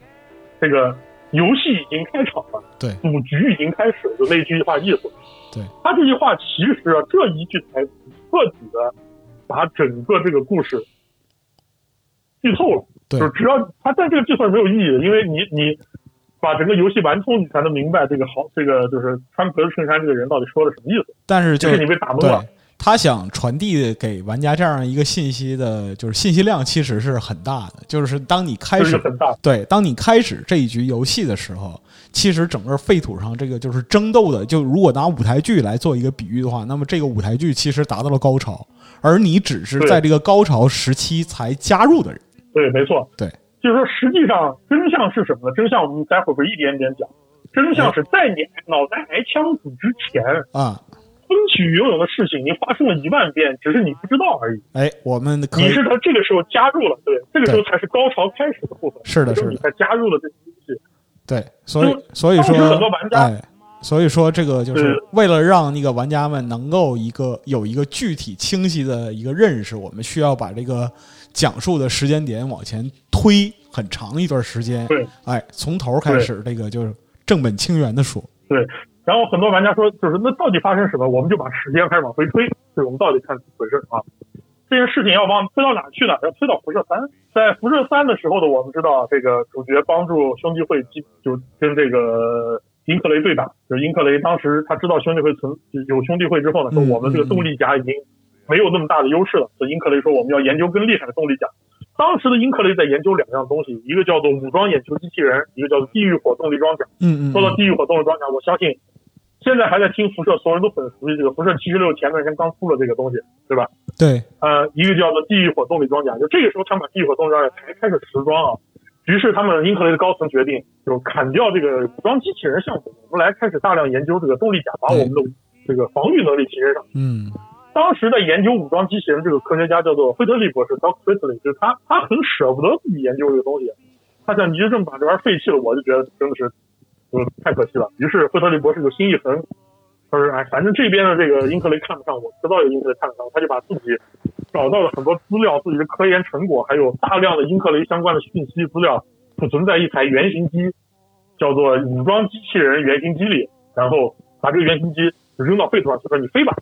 这个游戏已经开场了，对，赌局已经开始，就那句话意思。对，他这句话其实啊，这一句台词彻底的把整个这个故事剧透了。对就只要他在这个计算是没有意义的，因为你你把整个游戏玩通，你才能明白这个好这个就是穿格子衬衫这个人到底说的什么意思。但是就是你被打懵了。他想传递给玩家这样一个信息的，就是信息量其实是很大的。就是当你开始对，当你开始这一局游戏的时候，其实整个废土上这个就是争斗的，就如果拿舞台剧来做一个比喻的话，那么这个舞台剧其实达到了高潮，而你只是在这个高潮时期才加入的人。对，没错。对，就是说，实际上真相是什么呢？真相我们待会儿会一点点讲。真相是在你脑袋挨枪子之前，啊，风起云涌的事情已经发生了一万遍，只是你不知道而已。哎，我们你是他这个时候加入了，对，这个时候才是高潮开始的部分。是的是的这时候你才加入了这个东西。对，所以所以说很多玩，家哎，所以说这个就是为了让那个玩家们能够一个有一个具体清晰的一个认识，我们需要把这个讲述的时间点往前推很长一段时间。对，哎，从头开始，这个就是正本清源的说。对，然后很多玩家说，就是那到底发生什么？我们就把时间开始往回推，就是我们到底看怎么回事啊？这件事情要往推到哪去呢？要推到辐射三。在辐射三的时候呢，我们知道这个主角帮助兄弟会击，就跟这个英克雷对打。就是英克雷当时他知道兄弟会存有兄弟会之后呢，说嗯我们这个动力甲已经没有那么大的优势了，所以英克雷说我们要研究更厉害的动力甲。当时的英克雷在研究两样东西，一个叫做武装眼球机器人，一个叫做地狱火动力装甲。嗯嗯说到地狱火动力装甲，我相信现在还在听辐射，所有人都很熟悉这个辐射七十六前段时间刚出了这个东西，对吧？对，呃，一个叫做地狱火动力装甲，就这个时候他们把地狱火动力装甲才开始实装啊。于是他们英克雷的高层决定，就砍掉这个武装机器人项目，我们来开始大量研究这个动力甲，把我们的这个防御能力提升上去。嗯当时在研究武装机器人这个科学家叫做惠特利博士 （Doc Fritley），就是他，他很舍不得自己研究这个东西，他想你就这么把这玩意儿废弃了，我就觉得真的是，就太可惜了。于是惠特利博士就心一横，他说：“哎，反正这边的这个英克雷看不上我，知道有英克雷看得上，他就把自己找到了很多资料，自己的科研成果，还有大量的英克雷相关的讯息资料，储存在一台原型机，叫做武装机器人原型机里，然后把这个原型机扔到废土上，就说你飞吧。”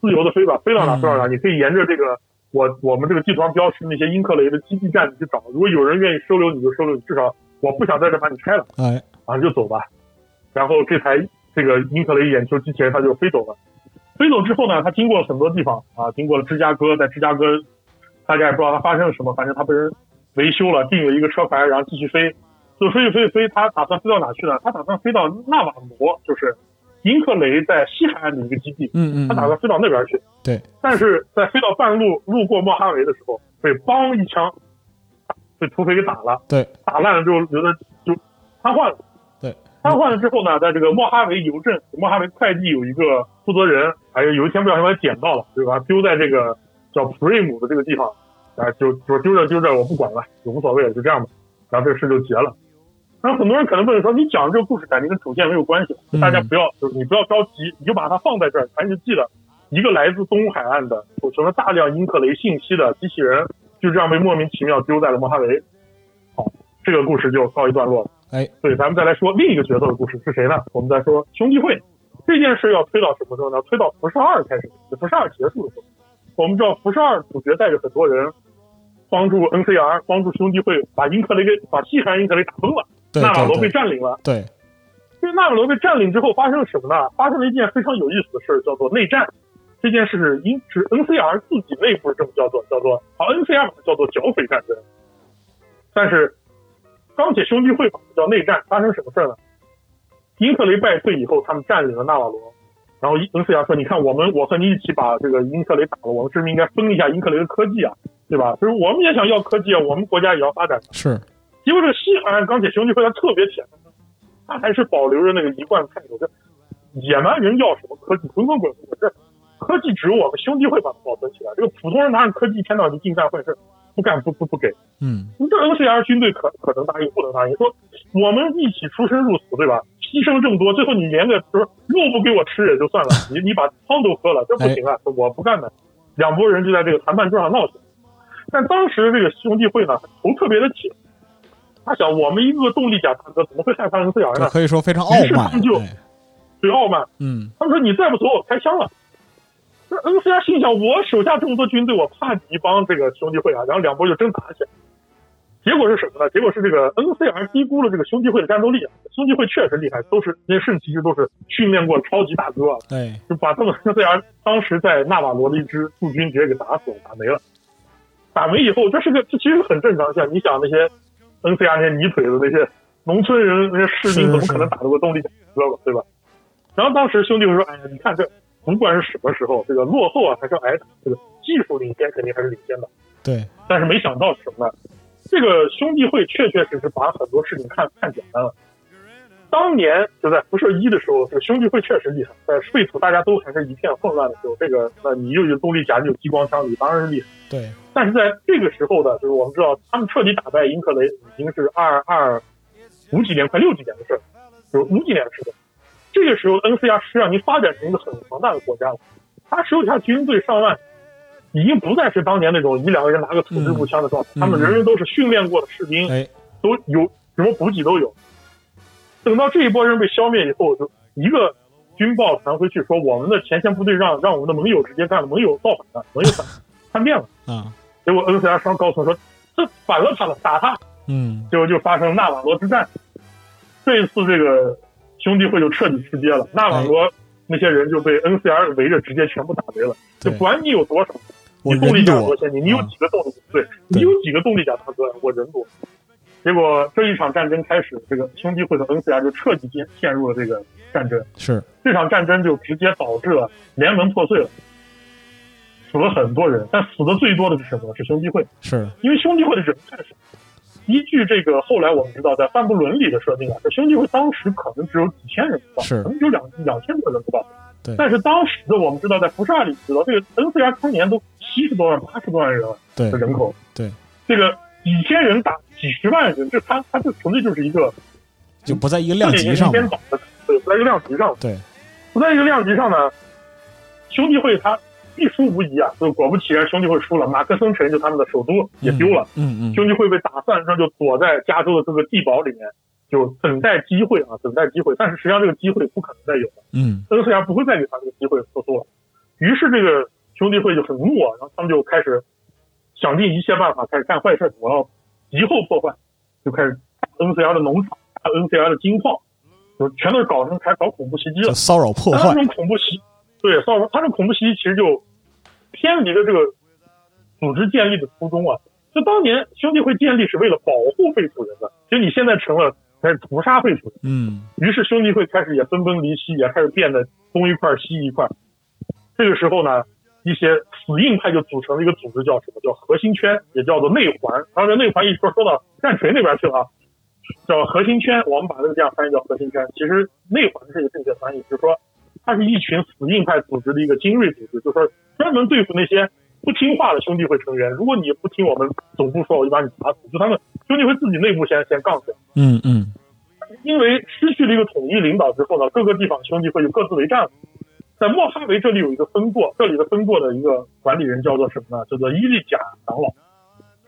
自由的飞吧，飞到哪飞到哪。你可以沿着这个我我们这个地图上标识那些英克雷的基地站你去找，如果有人愿意收留你就收留你，至少我不想在这把你拆了，哎，啊你就走吧。然后这台这个英克雷眼球机器人它就飞走了。飞走之后呢，它经过了很多地方啊，经过了芝加哥，在芝加哥大家也不知道它发生了什么，反正它被人维修了，订了一个车牌，然后继续飞，就飞飞飞，它打算飞到哪去呢？它打算飞到纳瓦罗，就是英克雷在西海岸的一个基地。嗯嗯他打算飞到那边去。对，但是在飞到半路路过莫哈维的时候，被梆一枪被土匪给打了，对，打烂了之后觉得就瘫痪了。对，瘫痪了之后呢，在这个莫哈维邮政、莫哈维快递有一个负责人，还有有一天不小心把他捡到了，对吧？丢在这个叫普瑞姆的这个地方，啊，就就丢着丢着我不管了，就无所谓了，就这样吧。然后这个事就结了。然后很多人可能问说，你讲这个故事感觉跟主线没有关系，嗯大家不要，就是你不要着急，你就把它放在这儿，咱就记得一个来自东海岸的储存了大量英克雷信息的机器人，就这样被莫名其妙丢在了莫哈维。好，这个故事就告一段落了。哎，对，咱们再来说另一个角色的故事是谁呢？我们再说兄弟会这件事要推到什么时候呢？推到辐射二开始，辐射二结束的时候。我们知道辐射二主角带着很多人帮助 NCR 帮助兄弟会把英克雷给把西海岸英克雷打崩了，对纳瓦罗被占领了。对，这个纳瓦罗被占领之后发生了什么呢？发生了一件非常有意思的事儿，叫做内战。这件事是英是 NCR 自己内部是这么叫做叫做好 NCR 叫做剿匪战争，但是钢铁兄弟会把它叫内战。发生什么事儿呢？英克雷败退以后，他们占领了纳瓦罗，然后 NCR 说：“你看，我们我和你一起把这个英克雷打了，我们是不是应该分一下英克雷的科技啊？对吧？就是我们也想要科技啊，我们国家也要发展。”是结果这个西海岸钢铁兄弟会他特别铁，他还是保留着那个一贯态度，这野蛮人要什么科技，滚滚滚滚，这科技只有我们兄弟会把它保存起来，这个普通人拿着科技一天到晚就进战混事，不干不不不给。嗯这 NCR 军队可可能答应，不能答应，说我们一起出生入死，对吧？牺牲这么多，最后你连个就是肉不给我吃也就算了，你你把汤都喝了，这不行啊！我不干的。两拨人就在这个谈判桌上闹起来。但当时这个兄弟会呢，头特别的铁，他想我们一个动力甲大哥怎么会害怕 NCR 呢？可以说非常傲慢于是他们。就哎对傲慢，嗯他们说你再不走我开枪了。这 NCR 心想，我手下这么多军队，我怕你一帮这个兄弟会啊，然后两波就真打起来。结果是什么呢？结果是这个 NCR 低估了这个兄弟会的战斗力啊。兄弟会确实厉害，都是那些圣骑士都是训练过超级大哥啊，对，就把这个 NCR 当时在纳瓦罗的一支驻军直接给打死了，打没了。打没以后，这是个这其实很正常。像你想那些 NCR 那些泥腿子那些农村人那些士兵，怎么可能打得过动力甲哥吧？对吧？然后当时兄弟会说：“哎呀，你看这不管是什么时候，这个落后啊还是挨打，这个技术领先肯定还是领先的。对，但是没想到是什么呢？这个兄弟会确确实实把很多事情看看简单了。当年就在辐射一的时候，这个兄弟会确实厉害，在废土大家都还是一片混乱的时候，这个那你又有动力甲，又有激光枪，你当然是厉害。对，但是在这个时候的，就是我们知道他们彻底打败英克雷已经是二二五几年，快六几年的事儿，就是五几年的事情。这个时候，NCR 实际上已经发展成一个很庞大的国家了，他手下军队上万，已经不再是当年那种一两个人拿个土制步枪的状态，嗯他们人人都是训练过的士兵，哎，都有什么补给都有。等到这一波人被消灭以后，就一个军报传回去说，我们的前线部队让让我们的盟友直接干了，盟友造反了，盟友反叛变了。嗯，结果 NCR 双高层说，这反了他了，打他。嗯结果就发生纳瓦罗之战。这一次，这个兄弟会就彻底失街了，纳瓦罗那些人就被 NCR 围着，直接全部打没了。就对管你有多少，你动力甲多先进，你有啊几个动力？对，你有几个动力甲大哥？我人多。结果这一场战争开始，这个兄弟会和 NCR 就彻底陷陷入了这个战争。是这场战争就直接导致了联盟破碎了，死了很多人，但死的最多的是什么？是兄弟会。是，因为兄弟会的人太少。依据这个后来我们知道，在范布伦里的设定啊，这兄弟会当时可能只有几千人不到，是可能只有两两千多人不到。对但是当时的我们知道，在福沙里知道，这个 NCR 当年都七十多万、八十多万人的人口，对，这个几千人打几十万人，这他他这纯粹就是一个就不在一个量级上嘛。颠倒的，对，不在一个量级上。对，不在一个量级上呢，兄弟会他必输无疑啊！就果不其然，兄弟会输了，马克森城就他们的首都也丢了。嗯嗯，兄弟会被打散之后，就躲在加州的这个地堡里面，就等待机会啊，等待机会。但是实际上这个机会不可能再有了嗯，NCR 不会再给他这个机会复苏了。于是这个兄弟会就很怒啊，然后他们就开始想尽一切办法开始干坏事，我要敌后破坏，就开始打 NCR 的农场，打 NCR 的金矿，就全都是搞成开始搞恐怖袭击了。骚扰破坏他这，种恐怖袭，对骚扰，他这种恐怖袭击其实就偏离了这个组织建立的初衷啊。就当年兄弟会建立是为了保护废土人的，其实你现在成了开始屠杀废土人，嗯于是兄弟会开始也分崩离析，也开始变得东一块西一块。这个时候呢，一些死硬派就组成了一个组织，叫什么？叫核心圈，也叫做内环。然后这内环一说说到战锤那边去了啊，叫核心圈。我们把这个这样翻译叫核心圈。其实内环是一个正确翻译，就是说它是一群死硬派组织的一个精锐组织，就是说专门对付那些不听话的兄弟会成员。如果你不听我们总部说，我就把你打死。就他们兄弟会自己内部先先杠起来。嗯嗯因为失去了一个统一领导之后呢，各个地方兄弟会就各自为战了。在莫哈维这里有一个分舵，这里的分舵的一个管理人叫做什么呢？叫做伊利贾长老。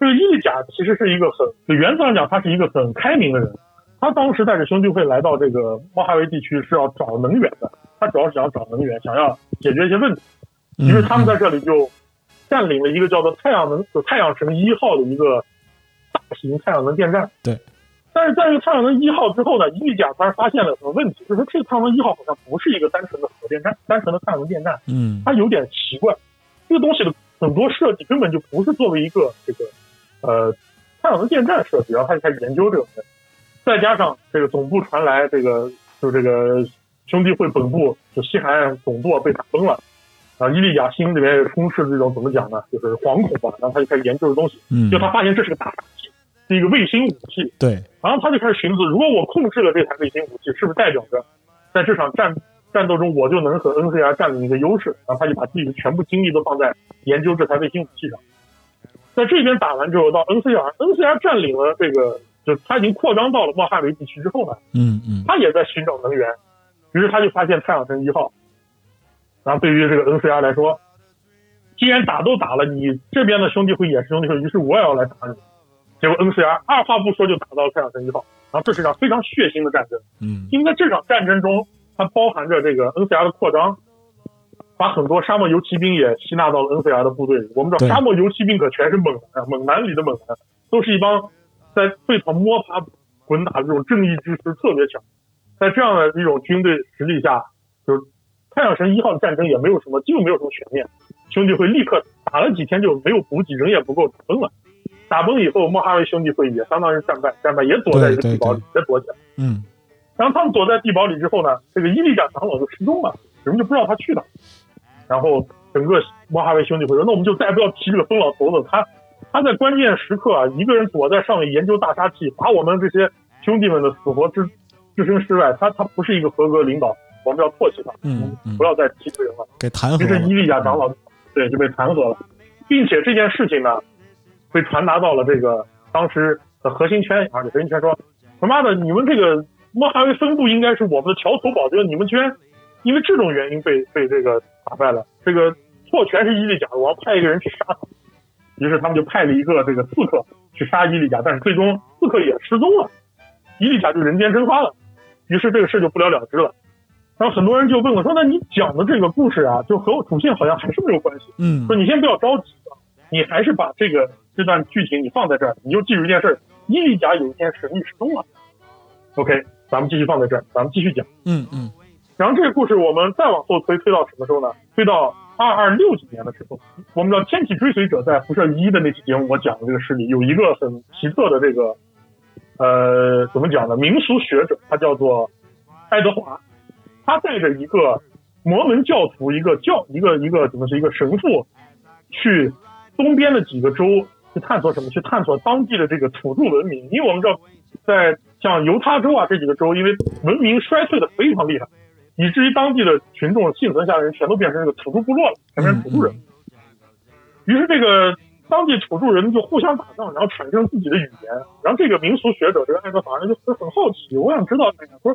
这个伊利贾其实是一个很，就原则上讲，他是一个很开明的人。他当时带着兄弟会来到这个莫哈维地区是要找能源的，他主要是想要找能源，想要解决一些问题。嗯，于是他们在这里就占领了一个叫做太阳能就太阳神一号的一个大型太阳能电站。对。但是在这个太阳能一号之后呢，伊利贾突然发现了什么问题？就是这个太阳能一号好像不是一个单纯的核电站，单纯的太阳能电站，嗯它有点奇怪。这个东西的很多设计根本就不是作为一个这个呃太阳能电站设计，然后他就开始研究这个问题。再加上这个总部传来这个就这个兄弟会本部就西海岸总舵被打崩了，啊，伊利亚心里面充斥这种怎么讲呢？就是惶恐吧。然后他就开始研究这东西，嗯就他发现这是个大杀器，是一个卫星武器。对，然后他就开始寻思，如果我控制了这台卫星武器，是不是代表着在这场战战斗中我就能和 NCR 占领一个优势？然后他就把自己的全部精力都放在研究这台卫星武器上。在这边打完之后，到 NCR，NCR 占领了这个，就他已经扩张到了莫哈维地区之后呢，嗯嗯他也在寻找能源，于是他就发现太阳神一号。然后对于这个 NCR 来说，既然打都打了，你这边的兄弟会也是兄弟会，于是我也要来打你。结果 NCR 二话不说就打到了太阳神一号，然后这是一场非常血腥的战争。嗯因为在这场战争中，它包含着这个 NCR 的扩张，把很多沙漠游骑兵也吸纳到了 NCR 的部队里。我们知道沙漠游骑兵可全是猛男啊，猛男里的猛男，都是一帮在对头摸爬滚打的这种正义之师特别强。在这样的一种军队实力下，就是太阳神一号的战争也没有什么，几乎没有什么悬念，兄弟会立刻打了几天就没有补给，人也不够，打崩了。打崩以后，莫哈维兄弟会也相当于战败，战败也躲在一个地堡里，也躲起来。嗯然后他们躲在地堡里之后呢，这个伊利贾长老就失踪了，人们就不知道他去哪。然后整个莫哈维兄弟会说：“那我们就再也不要提这个疯老头子，他他在关键时刻啊，一个人躲在上面研究大杀器，把我们这些兄弟们的死活置置身事外，他他不是一个合格领导，我们要唾弃他，嗯嗯不要再提这个人了。”给弹劾了。于是伊利亚长老对就被弹劾了，并且这件事情呢，被传达到了这个当时的核心圈啊，核心圈说他妈的，你们这个莫哈维分部应该是我们的桥头堡垒，你们居然因为这种原因被被这个打败了，这个错全是伊利贾的，我要派一个人去杀他。于是他们就派了一个这个刺客去杀伊利贾，但是最终刺客也失踪了，伊利贾就人间蒸发了，于是这个事就不了了之了。然后很多人就问我说：“那你讲的这个故事啊，就和我主线好像还是没有关系。嗯说你先不要着急啊，你还是把这个这段剧情你放在这儿，你就记住一件事儿：伊利贾有一天神秘失踪了。OK，咱们继续放在这儿，咱们继续讲。嗯嗯然后这个故事我们再往后推，推到什么时候呢？推到二二六几年的时候，我们知道《天启追随者》在辐射一的那期节目，我讲的这个事例有一个很奇特的这个呃怎么讲呢？民俗学者，他叫做爱德华，他带着一个摩门教徒，一个教一个一个怎么是一个神父，去东边的几个州去探索什么？去探索当地的这个土著文明，因为我们知道，在像犹他州啊这几个州，因为文明衰退的非常厉害。以至于当地的群众幸存下来人全都变成这个土著部落了，全变成土著人。于是这个当地土著人就互相打仗，然后产生自己的语言。然后这个民俗学者这个爱德华呢就就很好奇，我想知道说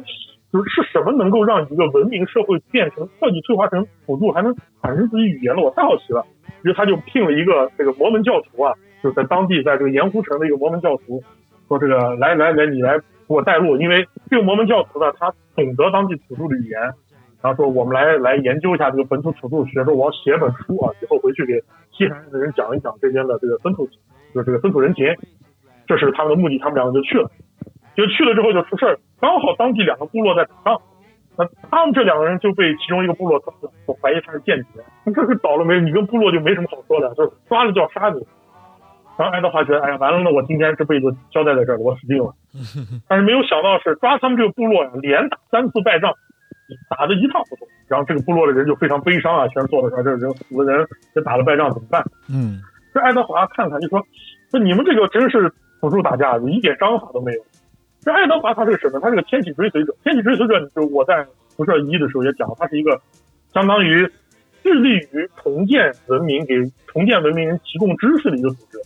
就是是什么能够让一个文明社会变成彻底退化成土著，还能产生自己语言的？我太好奇了。于是他就聘了一个这个摩门教徒啊，就在当地在这个盐湖城的一个摩门教徒，说这个来来来，你来给我带路，因为这个摩门教徒呢，他懂得当地土著的语言，然后说我们来来研究一下这个本土土著学，说我要写本书啊，以后回去给西海岸的人讲一讲这边的这个本土，就是这个本土人情，这是他们的目的，他们两个就去了，就去了之后就出事儿，刚好当地两个部落在打仗，那他们这两个人就被其中一个部落抓了，我怀疑他是间谍，那 这是倒了霉，你跟部落就没什么好说的，就是抓了就要杀你。然后爱德华觉得，哎呀，完了，那我今天这辈子交代在这儿了，我死定了。但是没有想到是抓他们这个部落呀，连打三次败仗，打得一塌糊涂。然后这个部落的人就非常悲伤啊，全是坐着说这人死的人，这打了败仗怎么办？嗯这爱德华看看就说，说你们这个真是辅助打架，一点章法都没有。这爱德华他是个什么？他是个天启追随者。天启追随者，就我在辐射一的时候也讲，他是一个相当于致力于重建文明，给重建文明人提供知识的一个组织。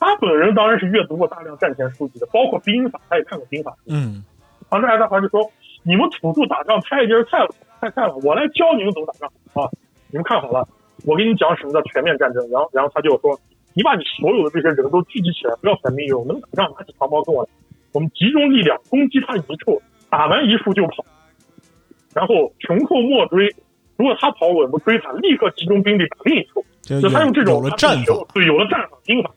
他本人当然是阅读过大量战前书籍的，包括兵法，他也看过兵法。嗯当时爱德华就说：“你们土著打仗太劲儿菜了，太菜了，我来教你们怎么打仗啊！你们看好了，我给你讲什么叫全面战争。”然后，然后他就说：“你把你所有的这些人都聚集起来，不要选兵勇，能打仗拿起长矛跟我来，我们集中力量攻击他一处，打完一处就跑，然后穷寇莫追。如果他跑，我们追他，立刻集中兵力打另一处。就就他用这种有了战法，对，有了战法兵法，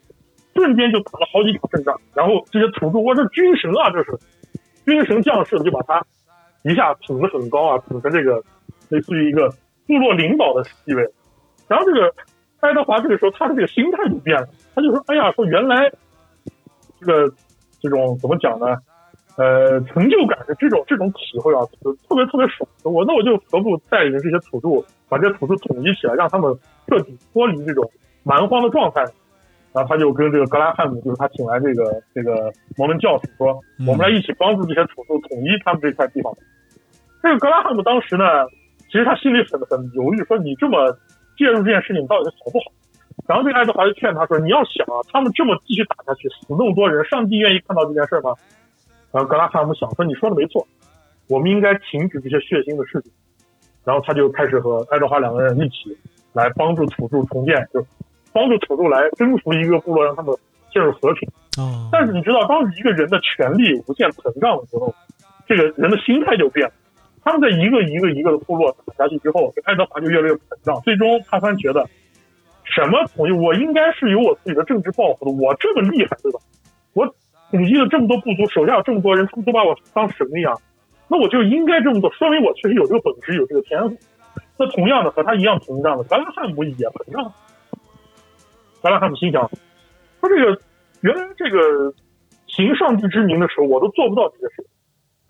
瞬间就打了好几场胜仗。然后这些土著，哇，这军神啊，这是军神将士，就把他一下捧得很高啊，捧成这个类似于一个部落领导的地位。然后这个爱德华这个时候他的这个心态就变了，他就说：“哎呀，说原来这个这种怎么讲呢？呃，成就感是这种这种体会啊，特别特别爽。我那我就何不带领这些土著，把这些土著统一起来，让他们彻底脱离这种蛮荒的状态。然后他就跟这个格拉汉姆，就是他请来这个这个摩门教徒说，我们来一起帮助这些土著统一他们这块地方。这个格拉汉姆当时呢，其实他心里很很犹豫，说你这么介入这件事情到底是好不好？然后这个爱德华就劝他说，你要想啊，他们这么继续打下去，死那么多人，上帝愿意看到这件事吗？然后格拉汉姆想说：“你说的没错，我们应该停止这些血腥的事情。”然后他就开始和爱德华两个人一起来帮助土著重建，就帮助土著来征服一个部落，让他们进入和平。哦，但是你知道，当一个人的权力无限膨胀的时候，这个人的心态就变了。他们在一个一个一个的部落打下去之后，爱德华就越来越膨胀。最终，他突然觉得，什么统一？我应该是有我自己的政治抱负的。我这么厉害，对吧？我统一了这么多部族，手下有这么多人，他们都把我当神一样，那我就应该这么做，说明我确实有这个本事，有这个天赋。那同样的，和他一样膨胀的格拉汉姆也膨胀。格拉汉姆心想，说这个原来这个行上帝之名的时候，我都做不到这些事情，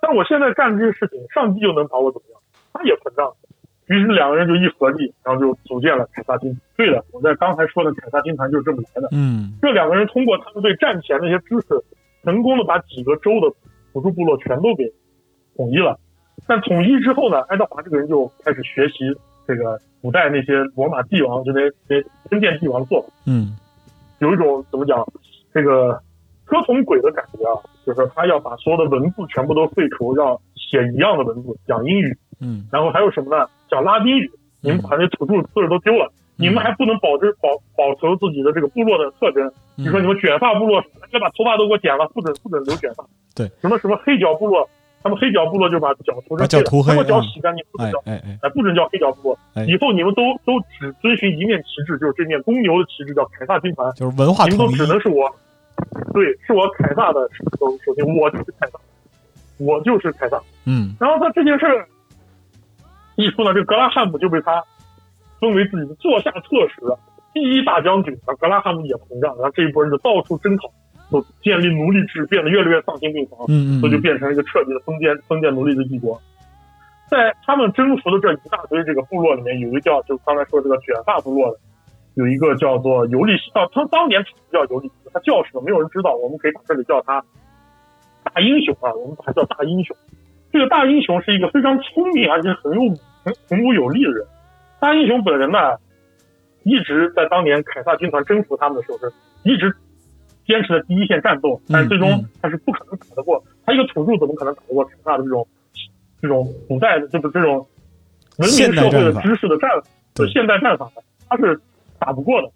但我现在干这些事情，上帝就能把我怎么样？他也膨胀。于是两个人就一合计，然后就组建了凯撒军。对的，我在刚才说的凯撒军团就是这么来的。嗯，这两个人通过他们对战前那些知识，成功的把几个州的辅助部落全都给统一了。但统一之后呢，爱德华这个人就开始学习这个古代那些罗马帝王，就那那封建帝王的做法。嗯，有一种怎么讲，这个车同轨的感觉啊，就是他要把所有的文字全部都废除，要写一样的文字，讲英语。嗯，然后还有什么呢？讲拉丁语，你们把那土著字儿都丢了，你们还不能保持保保存自己的这个部落的特征。比如说你们卷发部落，要把头发都给我剪了，不准不准留卷发。对，什么什么黑脚部落，他们黑脚部落就把脚涂成脚涂黑，他们脚洗干净，不准叫哎哎哎，不准叫黑脚部落。以后你们都都只遵循一面旗帜，就是这面公牛的旗帜，叫凯撒军团，就是文化你们都只能是我，对，是我凯撒的首首先，我就是凯撒，我就是凯撒。嗯，然后他这件事儿。一出呢，这个格拉汉姆就被他封为自己的座下特使，第一大将军。啊，格拉汉姆也膨胀，然后这一波人就到处征讨，就建立奴隶制，变得越来越丧心病狂，嗯嗯，所以就变成一个彻底的封建封建奴隶的帝国。在他们征服的这一大堆这个部落里面，有一个叫就刚才说这个卷发部落的，有一个叫做尤利西，啊，他当年不叫尤利西，他叫什么没有人知道，我们可以把这里叫他大英雄啊，我们把他叫大英雄。这个大英雄是一个非常聪明而且很有很很武有力的人。大英雄本人呢，一直在当年凯撒军团征服他们的时候，是一直坚持的第一线战斗，但是最终他是不可能打得过。他一个土著怎么可能打得过凯撒的这种这种古代的就是这种文明社会的知识的战的现代战法的？他是打不过的。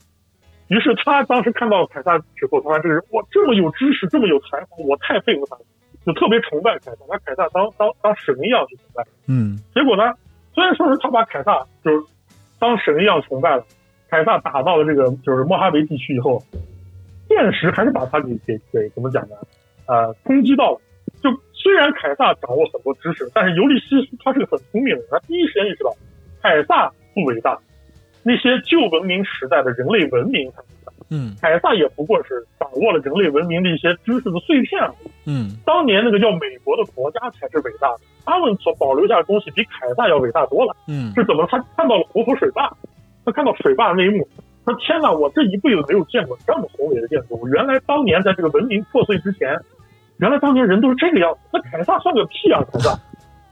于是他当时看到凯撒之后，他说：“这个人哇，这么有知识，这么有才华，我太佩服他了。”就特别崇拜凯撒，把凯撒当当当神一样去崇拜。嗯，结果呢，虽然说是他把凯撒就是当神一样崇拜了，凯撒打到了这个就是莫哈维地区以后，现实还是把他给给给怎么讲呢？呃，冲击到了。就虽然凯撒掌握很多知识，但是尤利西斯他是个很聪明的人，他第一时间意识到凯撒不伟大，那些旧文明时代的人类文明才伟大。嗯，凯撒也不过是掌握了人类文明的一些知识的碎片。嗯，当年那个叫美国的国家才是伟大的，他们所保留下的东西比凯撒要伟大多了。嗯，是怎么？他看到了活佛水坝，他看到水坝那一幕，他说：“天哪！我这一辈子没有见过这么宏伟的建筑。原来当年在这个文明破碎之前，原来当年人都是这个样子。那凯撒算个屁啊！凯撒。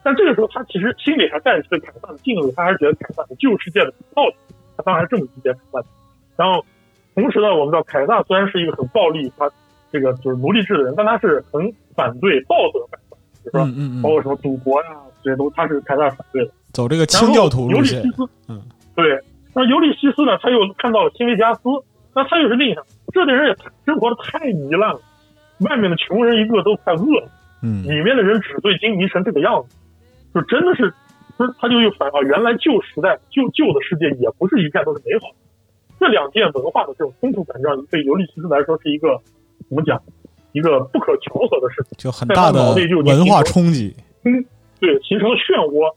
但这个时候，他其实心里还带着对凯撒的敬畏，他还是觉得凯撒是旧世界的道理。他当然这么理解凯撒。然后。同时呢，我们知道凯撒虽然是一个很暴力，他这个就是奴隶制的人，但他是很反对道德反对，比如说包括什么赌博呀这些都，他是凯撒反对的，走这个清教徒路线。嗯，对。那尤利西斯呢，他又看到了辛维加斯，那他又是另一场，这的人也生活的太糜烂了，外面的穷人一个都快饿了，嗯，里面的人纸醉金迷成这个样子，就真的是，不是他就又反啊，原来旧时代旧旧的世界也不是一片都是美好的。这两件文化的这种冲突感，让对尤利西斯来说是一个怎么讲，一个不可调和的事情，就很大的文化冲击。嗯，对，形成了漩涡。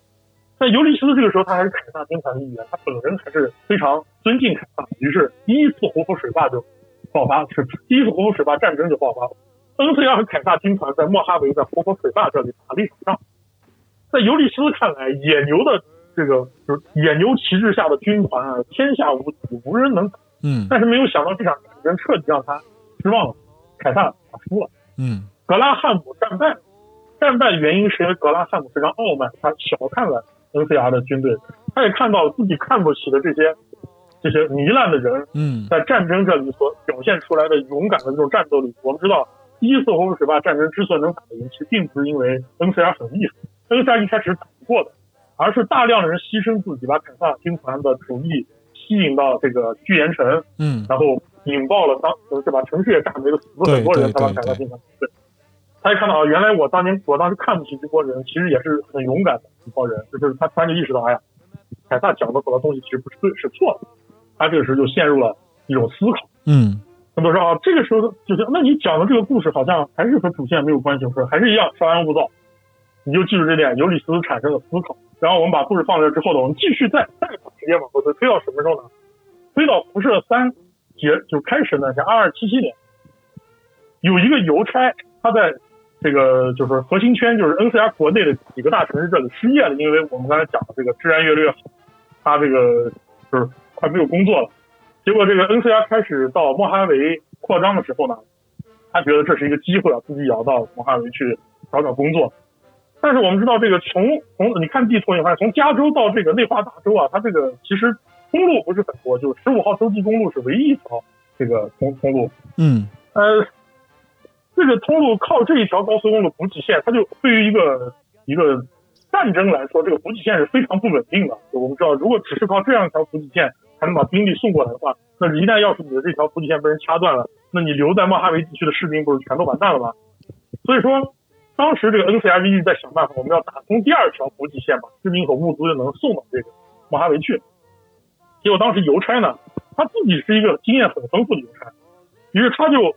在尤利西斯这个时候，他还是凯撒军团的一员，他本人还是非常尊敬凯撒，于是第一次活佛水坝就爆发，是第一次活佛水坝战争就爆发了。恩菲亚和凯撒军团在莫哈维在活佛水坝这里打了一场仗。在尤利西斯看来，野牛的这个就是野牛旗帜下的军团啊，天下无敌，无人能打。嗯，但是没有想到这场战争彻底让他失望了，凯撒打输了。嗯，格拉汉姆战败，战败的原因是因为格拉汉姆非常傲慢，他小看了恩菲亚的军队，他也看到自己看不起的这些这些糜烂的人，嗯，在战争这里所表现出来的勇敢的这种战斗力。我们知道，第一次活佛水坝战争之所以能打赢，其实并不是因为 NCR 很厉害，，NCR 一开始是打不过的，而是大量的人牺牲自己，把凯撒军团的主力吸引到这个巨岩城，嗯，然后引爆了当是把城市也炸没了，死了很多人，才把凯撒军团对。他一看到啊，原来我当年我当时看不起这波人，其实也是很勇敢的一帮人，就是他突然就意识到，哎呀，凯撒讲的很多东西其实不是对，是错的。他这个时候就陷入了一种思考。嗯，很多说啊，这个时候就是，那你讲的这个故事好像还是和主线没有关系，说还是一样稍安勿躁。你就记住这点，尤里斯产生了思考。然后我们把故事放在这之后呢，我们继续再再把时间往后推，推到什么时候呢？推到辐射三结就开始呢是，二二七七年，有一个邮差，他在这个就是核心圈，就是 NCR 国内的几个大城市这里失业了，因为我们刚才讲的这个治安越来越好，他这个就是快没有工作了。结果这个 NCR 开始到莫哈维扩张的时候呢，他觉得这是一个机会啊，自己也要到莫哈维去找找工作。但是我们知道，这个从从你看地图，你发现从加州到这个内华达州啊，它这个其实公路不是很多，就十五号洲际公路是唯一一条这个通通路。嗯，呃，这个通路靠这一条高速公路补给线，它就对于一个一个战争来说，这个补给线是非常不稳定的。我们知道，如果只是靠这样一条补给线才能把兵力送过来的话，那一旦要是你的这条补给线被人掐断了，那你留在莫哈维地区的士兵不是全都完蛋了吗？所以说。当时这个 NCRV 一直在想办法，我们要打通第二条补给线，把士兵和物资就能送到这个莫哈维去。结果当时邮差呢，他自己是一个经验很丰富的邮差，于是他就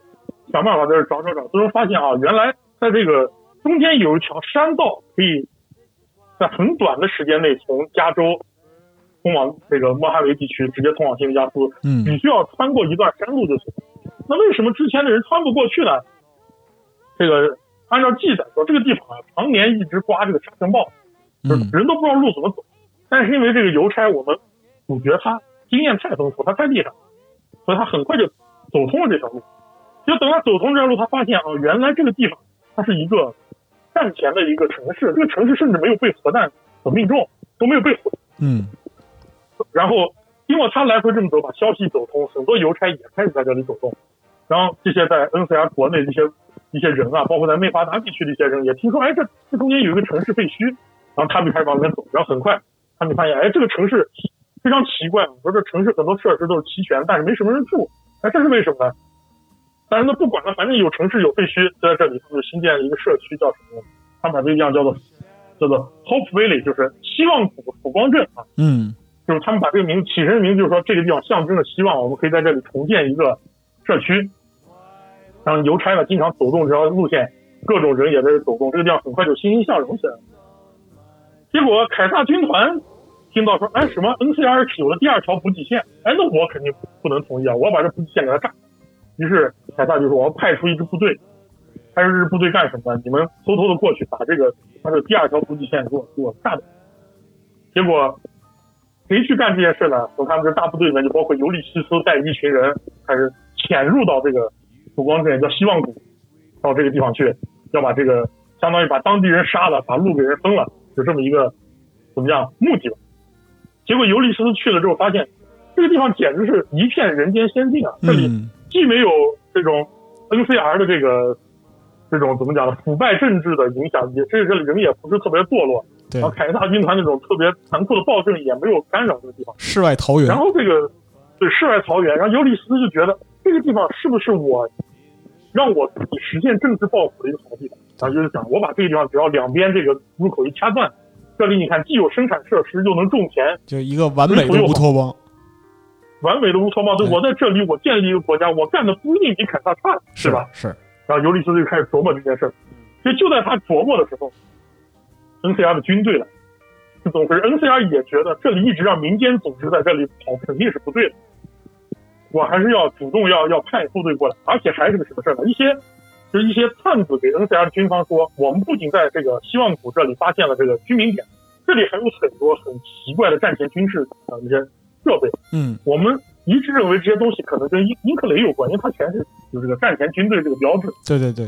想办法在这找找找，最终发现啊，原来在这个中间有一条山道，可以在很短的时间内从加州通往这个莫哈维地区，直接通往新维加斯。嗯，只需要穿过一段山路就行。那为什么之前的人穿不过去呢？这个。按照记载说，这个地方啊，常年一直刮这个沙尘暴，就是人都不知道路怎么走。但是因为这个邮差，我们主角他经验太丰富，他在地上，所以他很快就走通了这条路。就等他走通这条路，他发现啊，原来这个地方它是一个战前的一个城市，这个城市甚至没有被核弹所命中，都没有被毁。嗯。然后经过他来回这么走，把消息走通，很多邮差也开始在这里走动。然后这些在 NCR 国内这些。一些人啊，包括在内华达地区的一些人也听说，哎，这这中间有一个城市废墟，然后他们开始往那边走，然后很快他们发现，哎，这个城市非常奇怪，说这城市很多设施都是齐全，但是没什么人住，哎，这是为什么呢？但是那不管了，反正有城市有废墟，就在这里，他们就新建了一个社区，叫什么？他们把这个地方叫做叫做 Hope Valley，就是希望谷曙光镇啊。嗯，就是他们把这个名起身名，就是说这个地方象征着希望，我们可以在这里重建一个社区。然后邮差呢，经常走动这条路线，各种人也在这走动，这个地方很快就欣欣向荣起来了。结果凯撒军团听到说，哎，什么 NCR 有了第二条补给线，哎，那我肯定不能同意啊，我要把这补给线给它炸。于是凯撒就说，我要派出一支部队，派出这支部队干什么？你们偷偷的过去，把这个他的第二条补给线给我给我炸掉。结果谁去干这件事呢？从他们这大部队里面，就包括尤利西斯带一群人开始潜入到这个。曙光镇叫希望谷，到这个地方去，要把这个相当于把当地人杀了，把路给人封了，就这么一个怎么样目的吧？结果尤利西斯去了之后，发现这个地方简直是一片人间仙境啊！这里既没有这种 NCR 的这个这种怎么讲呢腐败政治的影响，也这这里人也不是特别堕落，然后凯撒军团那种特别残酷的暴政也没有干扰这个地方，世外桃源。然后这个对世外桃源，然后尤里斯就觉得。这个地方是不是我让我自己实现政治抱负的一个好地方？然后就是想，我把这个地方只要两边这个入口一掐断，这里你看既有生产设施，又能种田，就一个完美的乌托邦。完美的乌托邦，就我在这里，我建立一个国家，我干的不一定比凯撒差，是吧？是，然后尤利斯就开始琢磨这件事儿，就就在他琢磨的时候，NCR 的军队来，是怎么回事？NCR 也觉得这里一直让民间组织在这里跑肯定是不对的，我还是要主动要要派部队过来，而且还是个什么事儿呢？一些就是一些探子给 NCR 的军方说，我们不仅在这个希望谷这里发现了这个居民点，这里还有很多很奇怪的战前军事啊这些设备，嗯我们一致认为这些东西可能跟英英克雷有关，因为它全是有这个战前军队这个标志。对对对，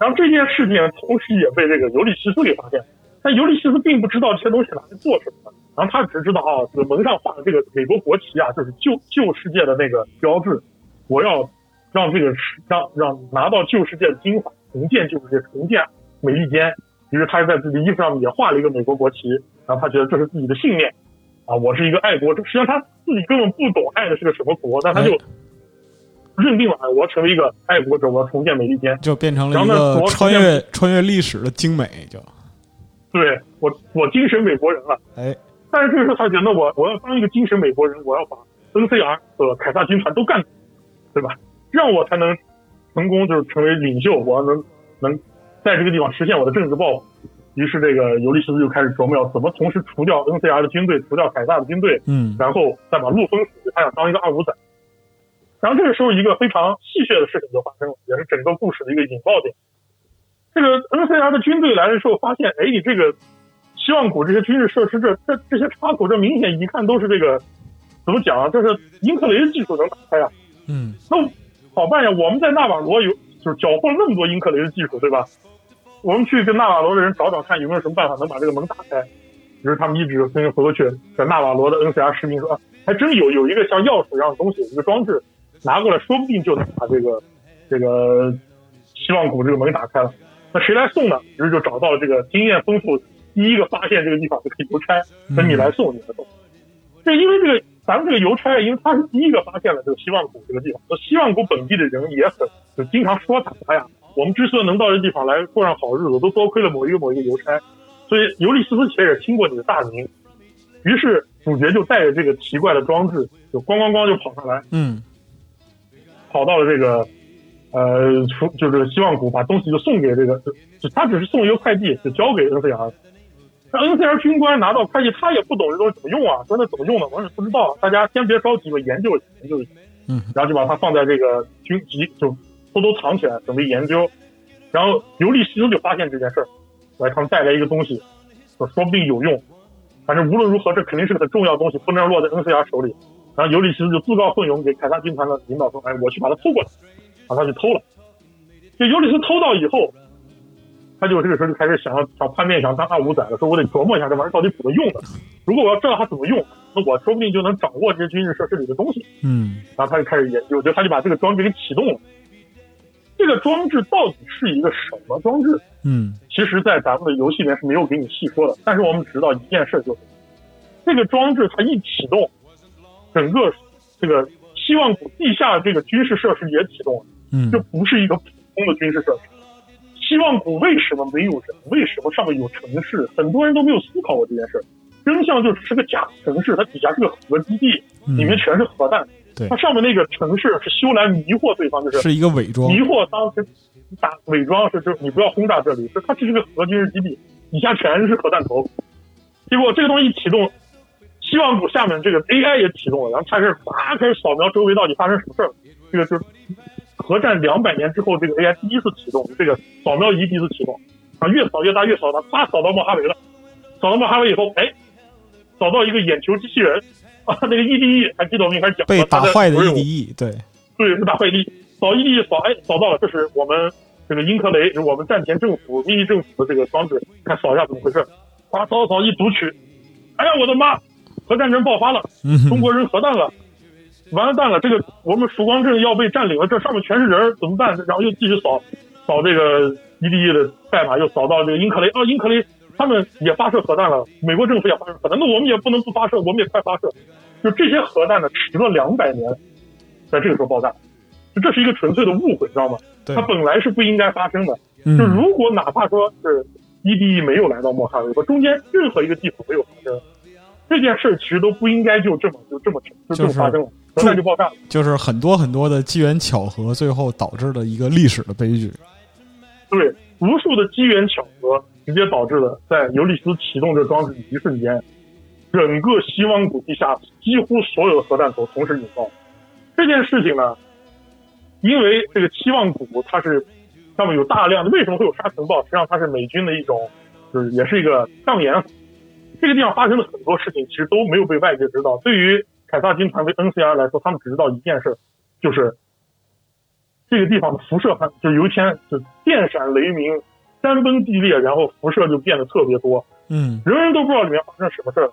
然后这件事情同时也被这个尤里西斯给发现，但尤里西斯并不知道这些东西拿来做什么，然后他只知道啊，这个门上画的这个美国国旗啊，就是旧旧世界的那个标志，我要让这个世让让拿到旧世界的精华，重建旧世界，重建美利坚。于是他在自己衣服上也画了一个美国国旗，然后他觉得这是自己的信念啊，我是一个爱国者。实际上他自己根本不懂爱的是个什么国，但他就认定了，哎，我要成为一个爱国者，我要重建美利坚。就变成了一个穿越穿越历史的精美，就对我，我精神美国人了。哎，但是这个时候他觉得我我要当一个精神美国人，我要把 NCR 和凯撒军团都干死，对吧？这样我才能成功，就是成为领袖，我要能能在这个地方实现我的政治抱负。于是这个尤利西斯就开始琢磨要怎么同时除掉 NCR 的军队，除掉凯撒的军队，嗯然后再把路封死，他想当一个二五仔。然后这个时候，一个非常戏谑的事情就发生了，也是整个故事的一个引爆点。这个 NCR 的军队来的时候，发现，哎，你这个希望谷这些军事设施，这这这些插口，这明显一看都是这个怎么讲啊？这是英克雷的技术能打开啊。嗯那好办呀，我们在纳瓦罗有就是缴获了那么多英克雷的技术，对吧？我们去跟纳瓦罗的人找找看，有没有什么办法能把这个门打开。于是他们一直跟回过去，在纳瓦罗的 NCR 士兵说啊，还真有有一个像钥匙一样的东西，一个装置，拿过来，说不定就能把这个这个希望谷这个门打开了。那谁来送呢？于是就找到了这个经验丰富、第一个发现这个地方这个邮差，说你来送，你来送。这因为这个咱们这个邮差，因为他是第一个发现了这个希望谷这个地方，那希望谷本地的人也很就经常说他，哎呀，我们之所以能到这地方来过上好日子，都多亏了某一个某一个邮差。所以尤利西斯其实也听过你的大名，于是主角就带着这个奇怪的装置，就咣咣咣就跑上来，嗯跑到了这个呃，出就是希望谷，把东西就送给这个，就就他只是送一个快递，就交给 NCR。那 NCR 军官拿到快递，他也不懂这东西怎么用啊，说那怎么用呢？我也不知道，大家先别着急，我研究研究一下。嗯，然后就把它放在这个军机，就偷偷藏起来，准备研究。然后尤利西斯就发现这件事儿，来他们带来一个东西，说说不定有用。反正无论如何，这肯定是个很重要的东西，不能落在 NCR 手里。然后尤利西斯就自告奋勇给凯撒军团的领导说：“哎，我去把它偷过来。”然后他就偷了。就尤利斯偷到以后，他就这个时候就开始想要想叛变，想当二五仔了，说我得琢磨一下这玩意儿到底怎么用的。如果我要知道它怎么用，那我说不定就能掌握这些军事设施里的东西。嗯然后他就开始研究，就他就把这个装置给启动了。这个装置到底是一个什么装置？嗯其实，在咱们的游戏里面是没有给你细说的，但是我们知道一件事，就是这个装置它一启动，整个这个希望谷地下这个军事设施也启动了。嗯这不是一个普通的军事设施。希望谷为什么没有人？为什么上面有城市？很多人都没有思考过这件事。真相就是是个假城市，它底下是个核基地，里面全是核弹。对它上面那个城市是修来迷惑对方，就是是一个伪装迷惑当时打伪装是就是你不要轰炸这里，是它这是个核军事基地，底下全是核弹头。结果这个东西一启动，希望谷下面这个 AI 也启动了，然后开始啪开始扫描周围到底发生什么事儿。这个就是核战两百年之后，这个 AI 第一次启动，这个扫描仪第一次启动，啊，越扫越大，越扫大，啪扫到莫哈维了。扫到莫哈维以后，哎，扫到一个眼球机器人啊，那个 EDE 还记得我们一开始讲被过打坏的任务 EDE，对，对，是打坏 EDE，扫 EDE 扫，哎，扫到了，这是我们这个英克雷，就是我们战前政府秘密政府的这个装置，看扫一下怎么回事。哗，扫扫一读取，哎呀，我的妈，核战争爆发了，嗯中国人核弹了。完了蛋了，这个我们曙光镇要被占领了，这上面全是人，怎么办？然后又继续扫扫这个 EDE 的代码，又扫到这个英克雷啊，英克雷他们也发射核弹了，美国政府也发射核弹，那我们也不能不发射，我们也快发射。就这些核弹呢，迟了两百年，在这个时候爆炸，就这是一个纯粹的误会，知道吗？对它本来是不应该发生的。嗯就如果哪怕说是 EDE 没有来到莫哈维，或中间任何一个地方没有发生，这件事其实都不应该就这么就这么就这么发生了，核弹就爆炸了。就是很多很多的机缘巧合，最后导致了一个历史的悲剧。对，无数的机缘巧合直接导致了在尤利斯启动这装置的一瞬间，整个西望谷地下几乎所有的核弹头同时引爆。这件事情呢，因为这个期望谷它是上面有大量的，为什么会有沙尘暴？实际上它是美军的一种，就是也是一个障眼法。这个地方发生了很多事情，其实都没有被外界知道。对于凯撒军团为 NCR 来说，他们只知道一件事，就是这个地方的辐射很，就有一天就电闪雷鸣、山崩地裂，然后辐射就变得特别多，嗯，人人都不知道里面发生什么事儿。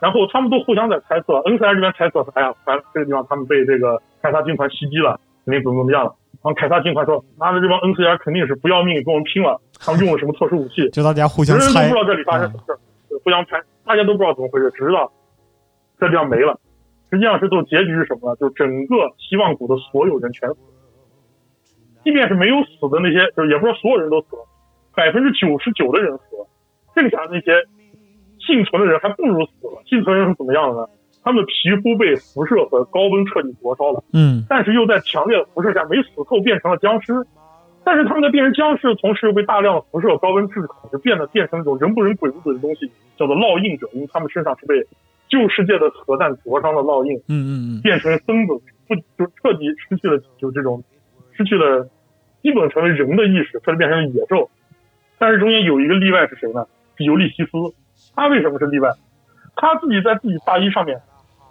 然后他们都互相在猜测，NCR 这边猜测说：“哎呀，反正这个地方他们被这个凯撒军团袭击了，肯定怎么怎么样了。”然后凯撒军团说：“妈的，这帮 NCR 肯定是不要命跟我们拼了，他们用了什么特殊武器？”就大家互相人人猜，都不知道这里发生什么事儿，互相猜，大家都不知道怎么回事，只知道这地方没了。实际上是最后结局是什么呢？就整个希望谷的所有人全死，即便是没有死的那些，就是也不是说所有人都死了，百分之九十九的人死了，剩下的那些幸存的人还不如死了。幸存人是怎么样的呢？他们的皮肤被辐射和高温彻底灼烧了，嗯但是又在强烈的辐射下没死透，变成了僵尸。但是他们在变成僵尸的同时，又被大量的辐射、高温炙烤，就变得变成一种人不人鬼不鬼的东西，叫做烙印者，因为他们身上是被旧世界的核弹灼伤的烙印，嗯嗯嗯，变成疯子，不就彻底失去了就这种失去了基本成为人的意识，彻底变成了野兽。但是中间有一个例外是谁呢？是尤利西斯。他为什么是例外？他自己在自己大衣上面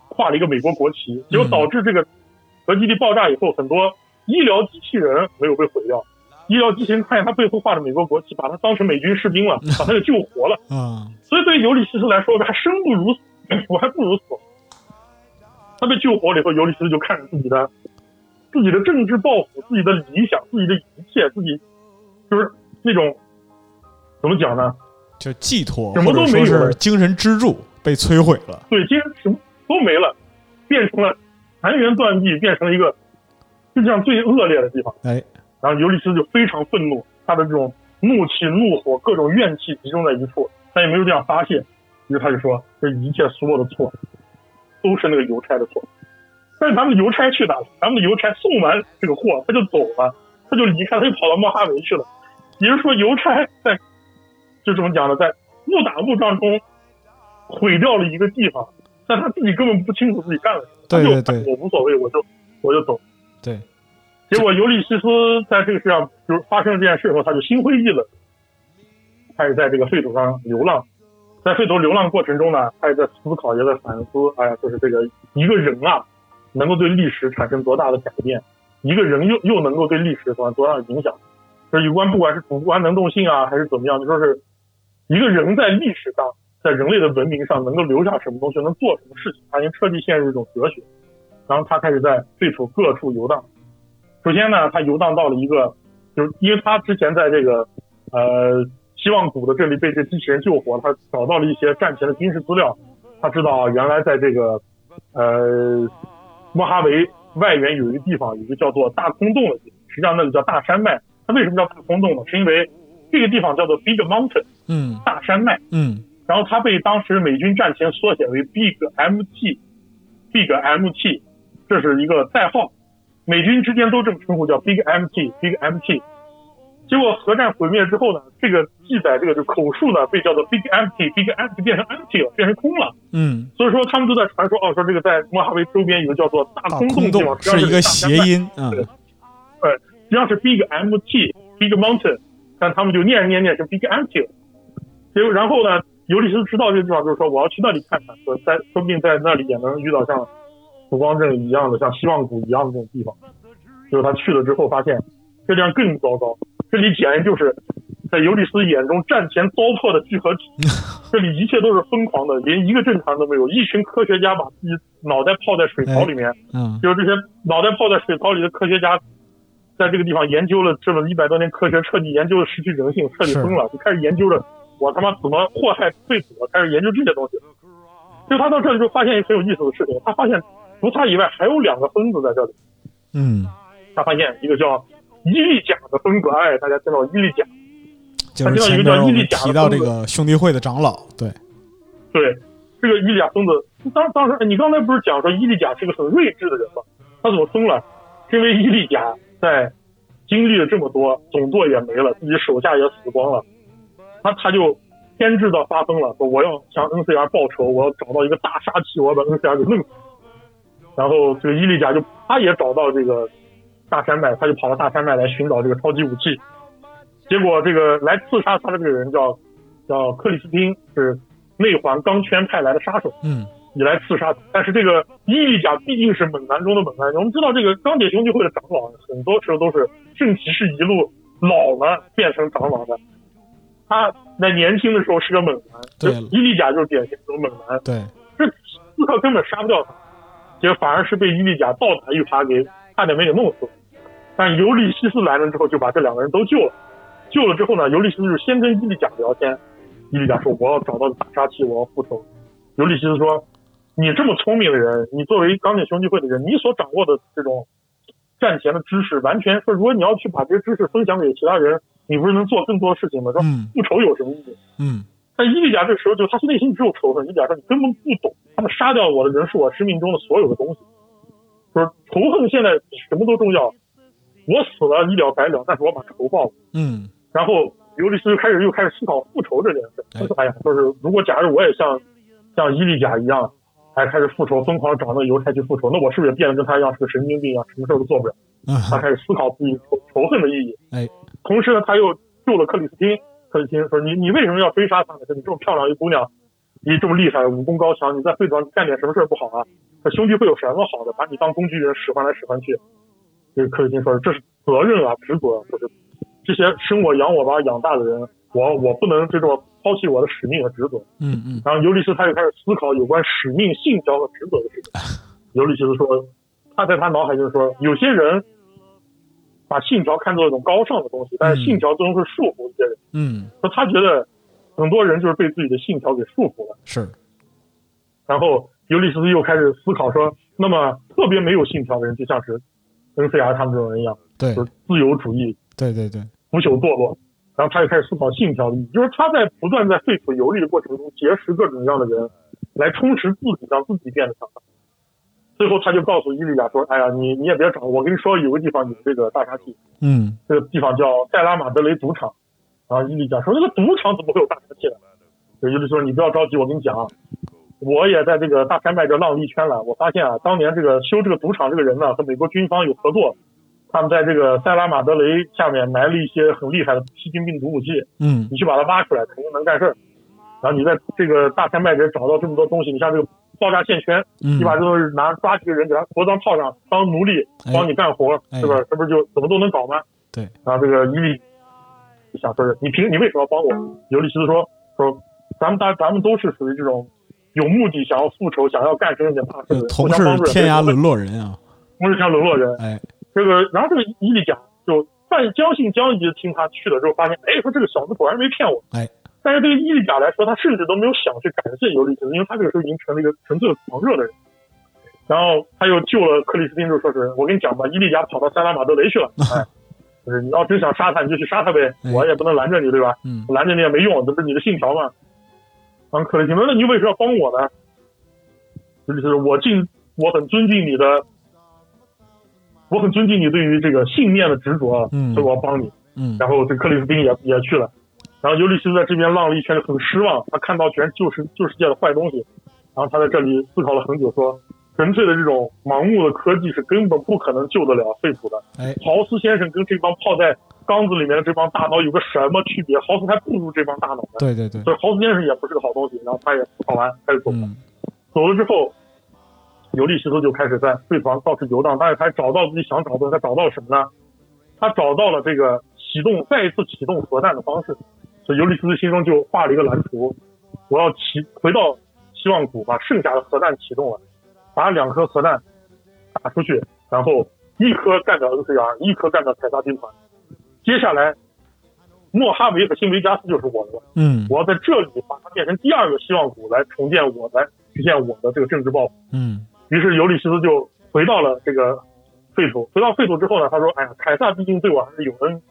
画了一个美国国旗，结果导致这个核基地爆炸以后，很多医疗机器人没有被毁掉。医疗机器人看见他背后画着美国国旗，把他当成美军士兵了，把他给救活了。啊，所以对于尤利西斯来说，他生不如死，我还不如死。他被救活了以后，尤利西斯就看着自己的自己的政治抱负、自己的理想、自己的一切，自己就是那种怎么讲呢？就寄托什么都没有精神支柱被摧毁了。对，精神什么都没了，变成了残垣断壁，变成了一个世界上最恶劣的地方。哎，然后尤利斯就非常愤怒，他的这种怒气、怒火、各种怨气集中在一处，他也没有这样发泄，于是他就说：“这一切所有的错，都是那个邮差的错。”但是咱们的邮差去哪了？咱们的邮差送完这个货，他就走了，他就离开，他就跑到莫哈维去了。也就是说，邮差在就这么讲的，在误打误撞中毁掉了一个地方，但他自己根本不清楚自己干了什么，对对他就对我无所谓，我就我就走。对，结果尤利西斯在这个世上就是发生了这件事以后，他就心灰意冷，开始在这个废土上流浪。在废土流浪过程中呢，他也在思考，也在反思，哎呀，就是这个一个人啊，能够对历史产生多大的改变，一个人又又能够对历史产生多大的影响。就是有关不管是主观能动性啊，还是怎么样，就说是一个人在历史上，在人类的文明上能够留下什么东西，能做什么事情，他已经彻底陷入一种哲学。然后他开始在废土各处游荡。首先呢，他游荡到了一个，就是因为他之前在这个呃希望谷的这里被这机器人救活，他找到了一些战前的军事资料，他知道啊，原来在这个呃莫哈维外缘有一个地方，有一个叫做大空洞的地方，实际上那里叫大山脉。它为什么叫大空洞呢？是因为这个地方叫做 Big Mountain，嗯。大山脉。嗯。然后它被当时美军战前缩写为 Big MT，Big MT，这是一个代号，美军之间都这么称呼，叫 Big MT，Big MT。结果核战毁灭之后呢，这个记载这个就口述呢被叫做 Big MT，Big MT 变成 empty 了，变成空了。嗯，所以说他们都在传说哦，说这个在莫哈维周边有个叫做大空洞的地方，实际上是一个谐音嗯，实际上是 Big MT Big Mountain，但他们就念着念念就 Big 了。结果然后呢，尤利斯知道这个地方，就是说我要去那里看看，说在说不定在那里也能遇到像曙光镇一样的、像希望谷一样的这种地方。就是他去了之后发现，这地方更糟糕，这里简直就是在尤利斯眼中战前糟粕的聚合体，这里一切都是疯狂的，连一个正常人都没有，一群科学家把自己脑袋泡在水槽里面。嗯就是这些脑袋泡在水槽里的科学家，在这个地方研究了这么一百多年科学，彻底研究了失去人性，彻底疯了，就开始研究了我他妈怎么祸害废土了，开始研究这些东西。就他到这里就发现一个很有意思的事情，他发现除他以外还有两个疯子在这里。嗯，他发现一个叫伊利贾的疯子，哎，大家知道伊利贾，就是前边我们提到这个兄弟会的长老，对，对，这个伊利贾疯子，当当时哎你刚才不是讲说伊利贾是个很睿智的人吗？他怎么疯了？是因为伊利贾在经历了这么多，总舵也没了，自己手下也死光了，他他就偏执到发疯了，说我要向 NCR 报仇，我要找到一个大杀器，我要把 NCR 给弄死。然后这个伊利贾就他也找到这个大山脉，他就跑到大山脉来寻找这个超级武器。结果这个来刺杀他的这个人叫叫克里斯汀，是内环钢圈派来的杀手。嗯，你来刺杀他。但是这个伊利贾毕竟是猛男中的猛男，我们知道这个钢铁兄弟会的长老很多时候都是圣骑士一路老了变成长老的。他在年轻的时候是个猛男，对伊利贾就是典型的猛男。对，这斯克根本杀不掉他，结果反而是被伊利贾倒打一耙给差点没给弄死。但尤利西斯来了之后，就把这两个人都救了。救了之后呢，尤利西斯就先跟伊利贾聊天。伊利贾说：“我要找到大杀器，我要复仇。”尤利西斯说：“你这么聪明的人，你作为钢铁兄弟会的人，你所掌握的这种战前的知识，完全说，如果你要去把这些知识分享给其他人，你不是能做更多的事情吗？说复仇有什么意义？嗯但伊利贾这个时候就他内心只有仇恨。伊利贾说：“你根本不懂，他们杀掉我的人是我生命中的所有的东西。就是仇恨现在比什么都重要。我死了一了百了，但是我把仇报了。嗯然后尤利斯就开始又开始思考复仇这件事。他说：“哎呀，就是如果假如我也像像伊利贾一样，还开始复仇，疯狂找那个邮差去复仇，那我是不是也变得跟他一样是个神经病一样，什么事儿都做不了？”他开始思考自己仇仇恨的意义。哎，同时呢，他又救了克里斯汀。克里斯汀说：“你你为什么要追杀他呢？说你这么漂亮一姑娘，你这么厉害，武功高强，你在会上干点什么事儿不好啊？他兄弟会有什么好的？把你当工具人使唤来使唤去。”这个克里斯汀说：“这是责任啊，职责，就是这些生我养我把我养大的人，我我不能这种抛弃我的使命和职责。”嗯嗯然后尤利斯他就开始思考有关使命、信条和职责的事情。尤利西斯说，他在他脑海就是说，有些人把信条看作一种高尚的东西，但是信条最终是束缚一些人。嗯，说他觉得很多人就是被自己的信条给束缚了。是，然后尤利斯又开始思考说，那么特别没有信条的人，就像是 NCR 他们这种人一样，对就是自由主义、对对对，腐朽堕落。然后他就开始思考信条的意义，就是他在不断在废土游历的过程中结识各种各样的人，来充实自己，让自己变得强大。最后他就告诉伊利亚说：“哎呀，你你也别找，我跟你说有个地方有这个大杀器，嗯这个地方叫塞拉马德雷赌场。”然后伊利亚说：“那个赌场怎么会有大杀器呢？”这伊利说：“你不要着急，我跟你讲啊，我也在这个大山脉这浪了一圈了。我发现啊，当年这个修这个赌场这个人呢，和美国军方有合作，他们在这个塞拉马德雷下面埋了一些很厉害的细菌病毒武器。嗯你去把它挖出来，肯定能干事儿。然后你在这个大山脉里找到这么多东西，你像这个爆炸线圈，嗯你把这东西拿抓几个人给他活装套上，当奴隶哎帮你干活，哎是不是？这不是就怎么都能搞吗？对。然后这个伊利想说是你凭你为什么要帮我？尤利西斯说说咱们大咱们都是属于这种有目的想要复仇、想要干成一件大事的人，同是互相帮助人天涯沦落人啊，同是像沦落人。哎，这个，然后这个伊利贾就半将信将疑的听他去了之后，发现，哎，说这个小子果然没骗我。哎，但是对于伊利贾来说，他甚至都没有想去感谢尤利西斯，因为他这个时候已经成了一个纯粹的狂热的人。然后他又救了克里斯汀，就说是我跟你讲吧，伊利贾跑到塞拉马德雷去了，哎，就是你要真想杀他，你就去杀他呗，我也不能拦着你，对吧？嗯拦着你也没用，这不是你的信条吗？然后克里斯汀说，那你为什么要帮我呢？尤利西斯，我敬，我很尊敬你的我很尊敬你对于这个信念的执着，嗯所以我要帮你。嗯然后这克里斯汀也也去了，然后尤利西斯在这边浪了一圈，很失望，他看到全是旧世旧世界的坏东西，然后他在这里思考了很久，说纯粹的这种盲目的科技是根本不可能救得了废土的。哎，豪斯先生跟这帮泡在缸子里面的这帮大脑有个什么区别？豪斯还不如这帮大脑呢。对对对，所以豪斯先生也不是个好东西。然后他也思考完开始走了。嗯走了之后，尤利西斯就开始在废土上到处游荡，但是他找到自己想找的他找到了什么呢？他找到了这个启动再一次启动核弹的方式，所以尤利西斯心中就画了一个蓝图，我要启回到希望谷，把剩下的核弹启动了，把两颗核弹打出去，然后一颗干掉 NCR，一颗干掉凯撒军团。接下来，莫哈维和新维加斯就是我的了。嗯我要在这里把它变成第二个希望谷，来重建我，来实现我的这个政治抱负。嗯于是尤利西斯就回到了这个废土。回到废土之后呢，他说：“哎呀，凯撒毕竟对我还是有恩，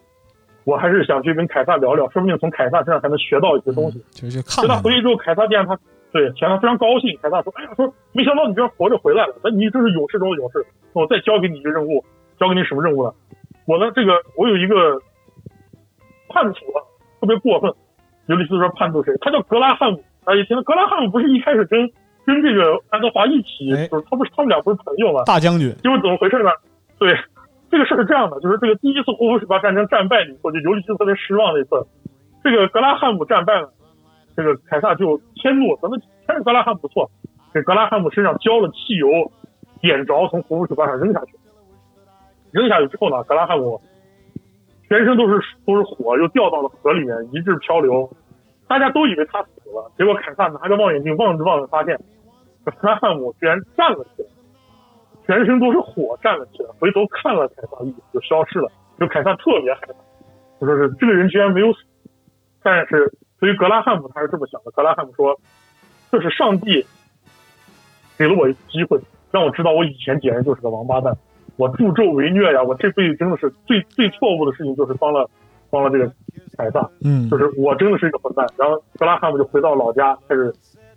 我还是想去跟凯撒聊聊，说不定从凯撒身上还能学到一些东西。就去就他回去之后，凯撒见他对，显得非常高兴。凯撒说：“哎呀，说没想到你居然活着回来了，那你这是勇士中的勇士。我再交给你一个任务，交给你什么任务呢？我的，这个我有一个叛徒啊，特别过分。尤利斯说叛徒谁？他叫格拉汉姆。大家一听，格拉汉姆不是一开始跟跟这个爱德华一起，就是他不是他们俩不是朋友吗？大将军。因为怎么回事呢？对，这个事是这样的，就是这个第一次霍夫水坝战争战败以后，就尤利斯特别失望那次，这个格拉汉姆战败了，这个凯撒就迁怒，咱们还是格拉汉姆不错，给格拉汉姆身上浇了汽油，点着从霍夫水坝上扔下去，扔下去之后呢，格拉汉姆全身都是都是火，又掉到了河里面，一直漂流。大家都以为他死了，结果凯撒拿着望远镜望着望着，发现格拉汉姆居然站了起来，全身都是火站了起来，回头看了凯撒一眼就消失了。就凯撒特别害怕，就说是这个人居然没有死。但是对于格拉汉姆他是这么想的，格拉汉姆说这是上帝给了我一次机会，让我知道我以前简直就是个王八蛋，我助纣为虐呀，我这辈子真的是最最错误的事情就是帮了。帮了这个凯撒，嗯，就是我真的是一个混蛋。然后格拉汉姆就回到老家，开始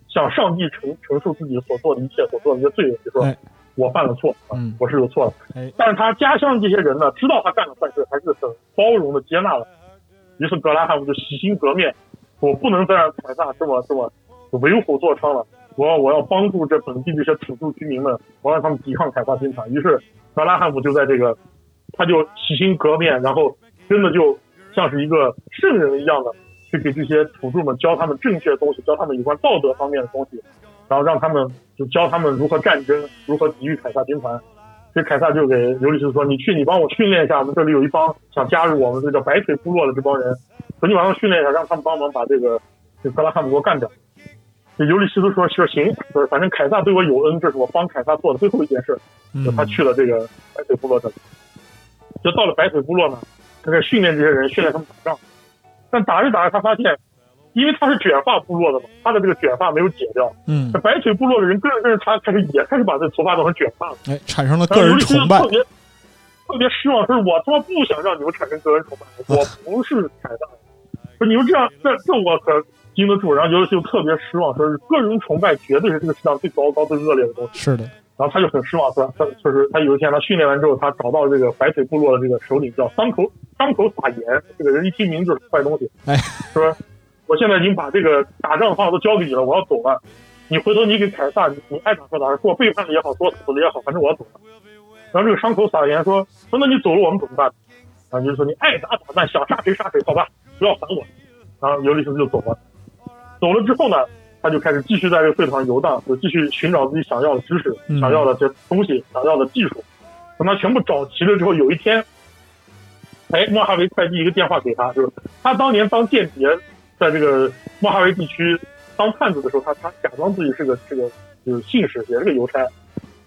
向上帝陈陈述自己所做的一切，所做的一些罪恶，就说我犯了错，嗯，我是有错的。但是他家乡这些人呢，知道他干了坏事，还是很包容的接纳了。于是格拉汉姆就洗心革面，我不能再让凯撒这么这么为虎作伥了。我要我要帮助这本地这些土著居民们，我让他们抵抗凯撒军团。于是格拉汉姆就在这个，他就洗心革面，然后真的就。像是一个圣人一样的，去给这些土著们教他们正确的东西，教他们有关道德方面的东西，然后让他们就教他们如何战争，如何抵御凯撒军团。所以凯撒就给尤利斯说：“你去，你帮我训练一下，我们这里有一帮想加入我们这叫白腿部落的这帮人，说你晚上训练一下，让他们帮忙把这个这格拉汉姆给我干掉。”这尤利斯说：“说行，就是反正凯撒对我有恩，这是我帮凯撒做的最后一件事。”就他去了这个白腿部落这里，就到了白腿部落呢。他在训练这些人，训练他们打仗，但打着打着，他发现，因为他是卷发部落的嘛，他的这个卷发没有解掉。嗯，这白腿部落的人跟着跟着他，开始也开始把这头发弄成卷发了。哎，产生了个人崇拜，特别特别失望，说我他妈不想让你们产生个人崇拜，我不是凯撒，说你们这样，这这我可经得住。然后尤其就特别失望，说是个人崇拜绝对是这个世界上最糟糕、最恶劣的东西。是的。然后他就很失望，说他就是他有一天他训练完之后，他找到这个白腿部落的这个首领叫桑口桑口撒盐，这个人一听名就是坏东西，哎，说我现在已经把这个打仗的方法都交给你了，我要走了，你回头你给凯撒，你你爱咋说咋说，说我背叛了也好，说死了也好，反正我要走了。然后这个伤口撒盐说说那你走了我们怎么办？然后就是说你爱咋咋办，想杀谁杀谁，好吧，不要烦我。然后尤利斯就走了，走了之后呢？他就开始继续在这个废土上游荡，就继续寻找自己想要的知识、想要的这些东西、想要的技术。等他全部找齐了之后，有一天，哎，莫哈维快递一个电话给他，就是他当年当间谍，在这个莫哈维地区当探子的时候，他他假装自己是个这个就是信使，也是个邮差。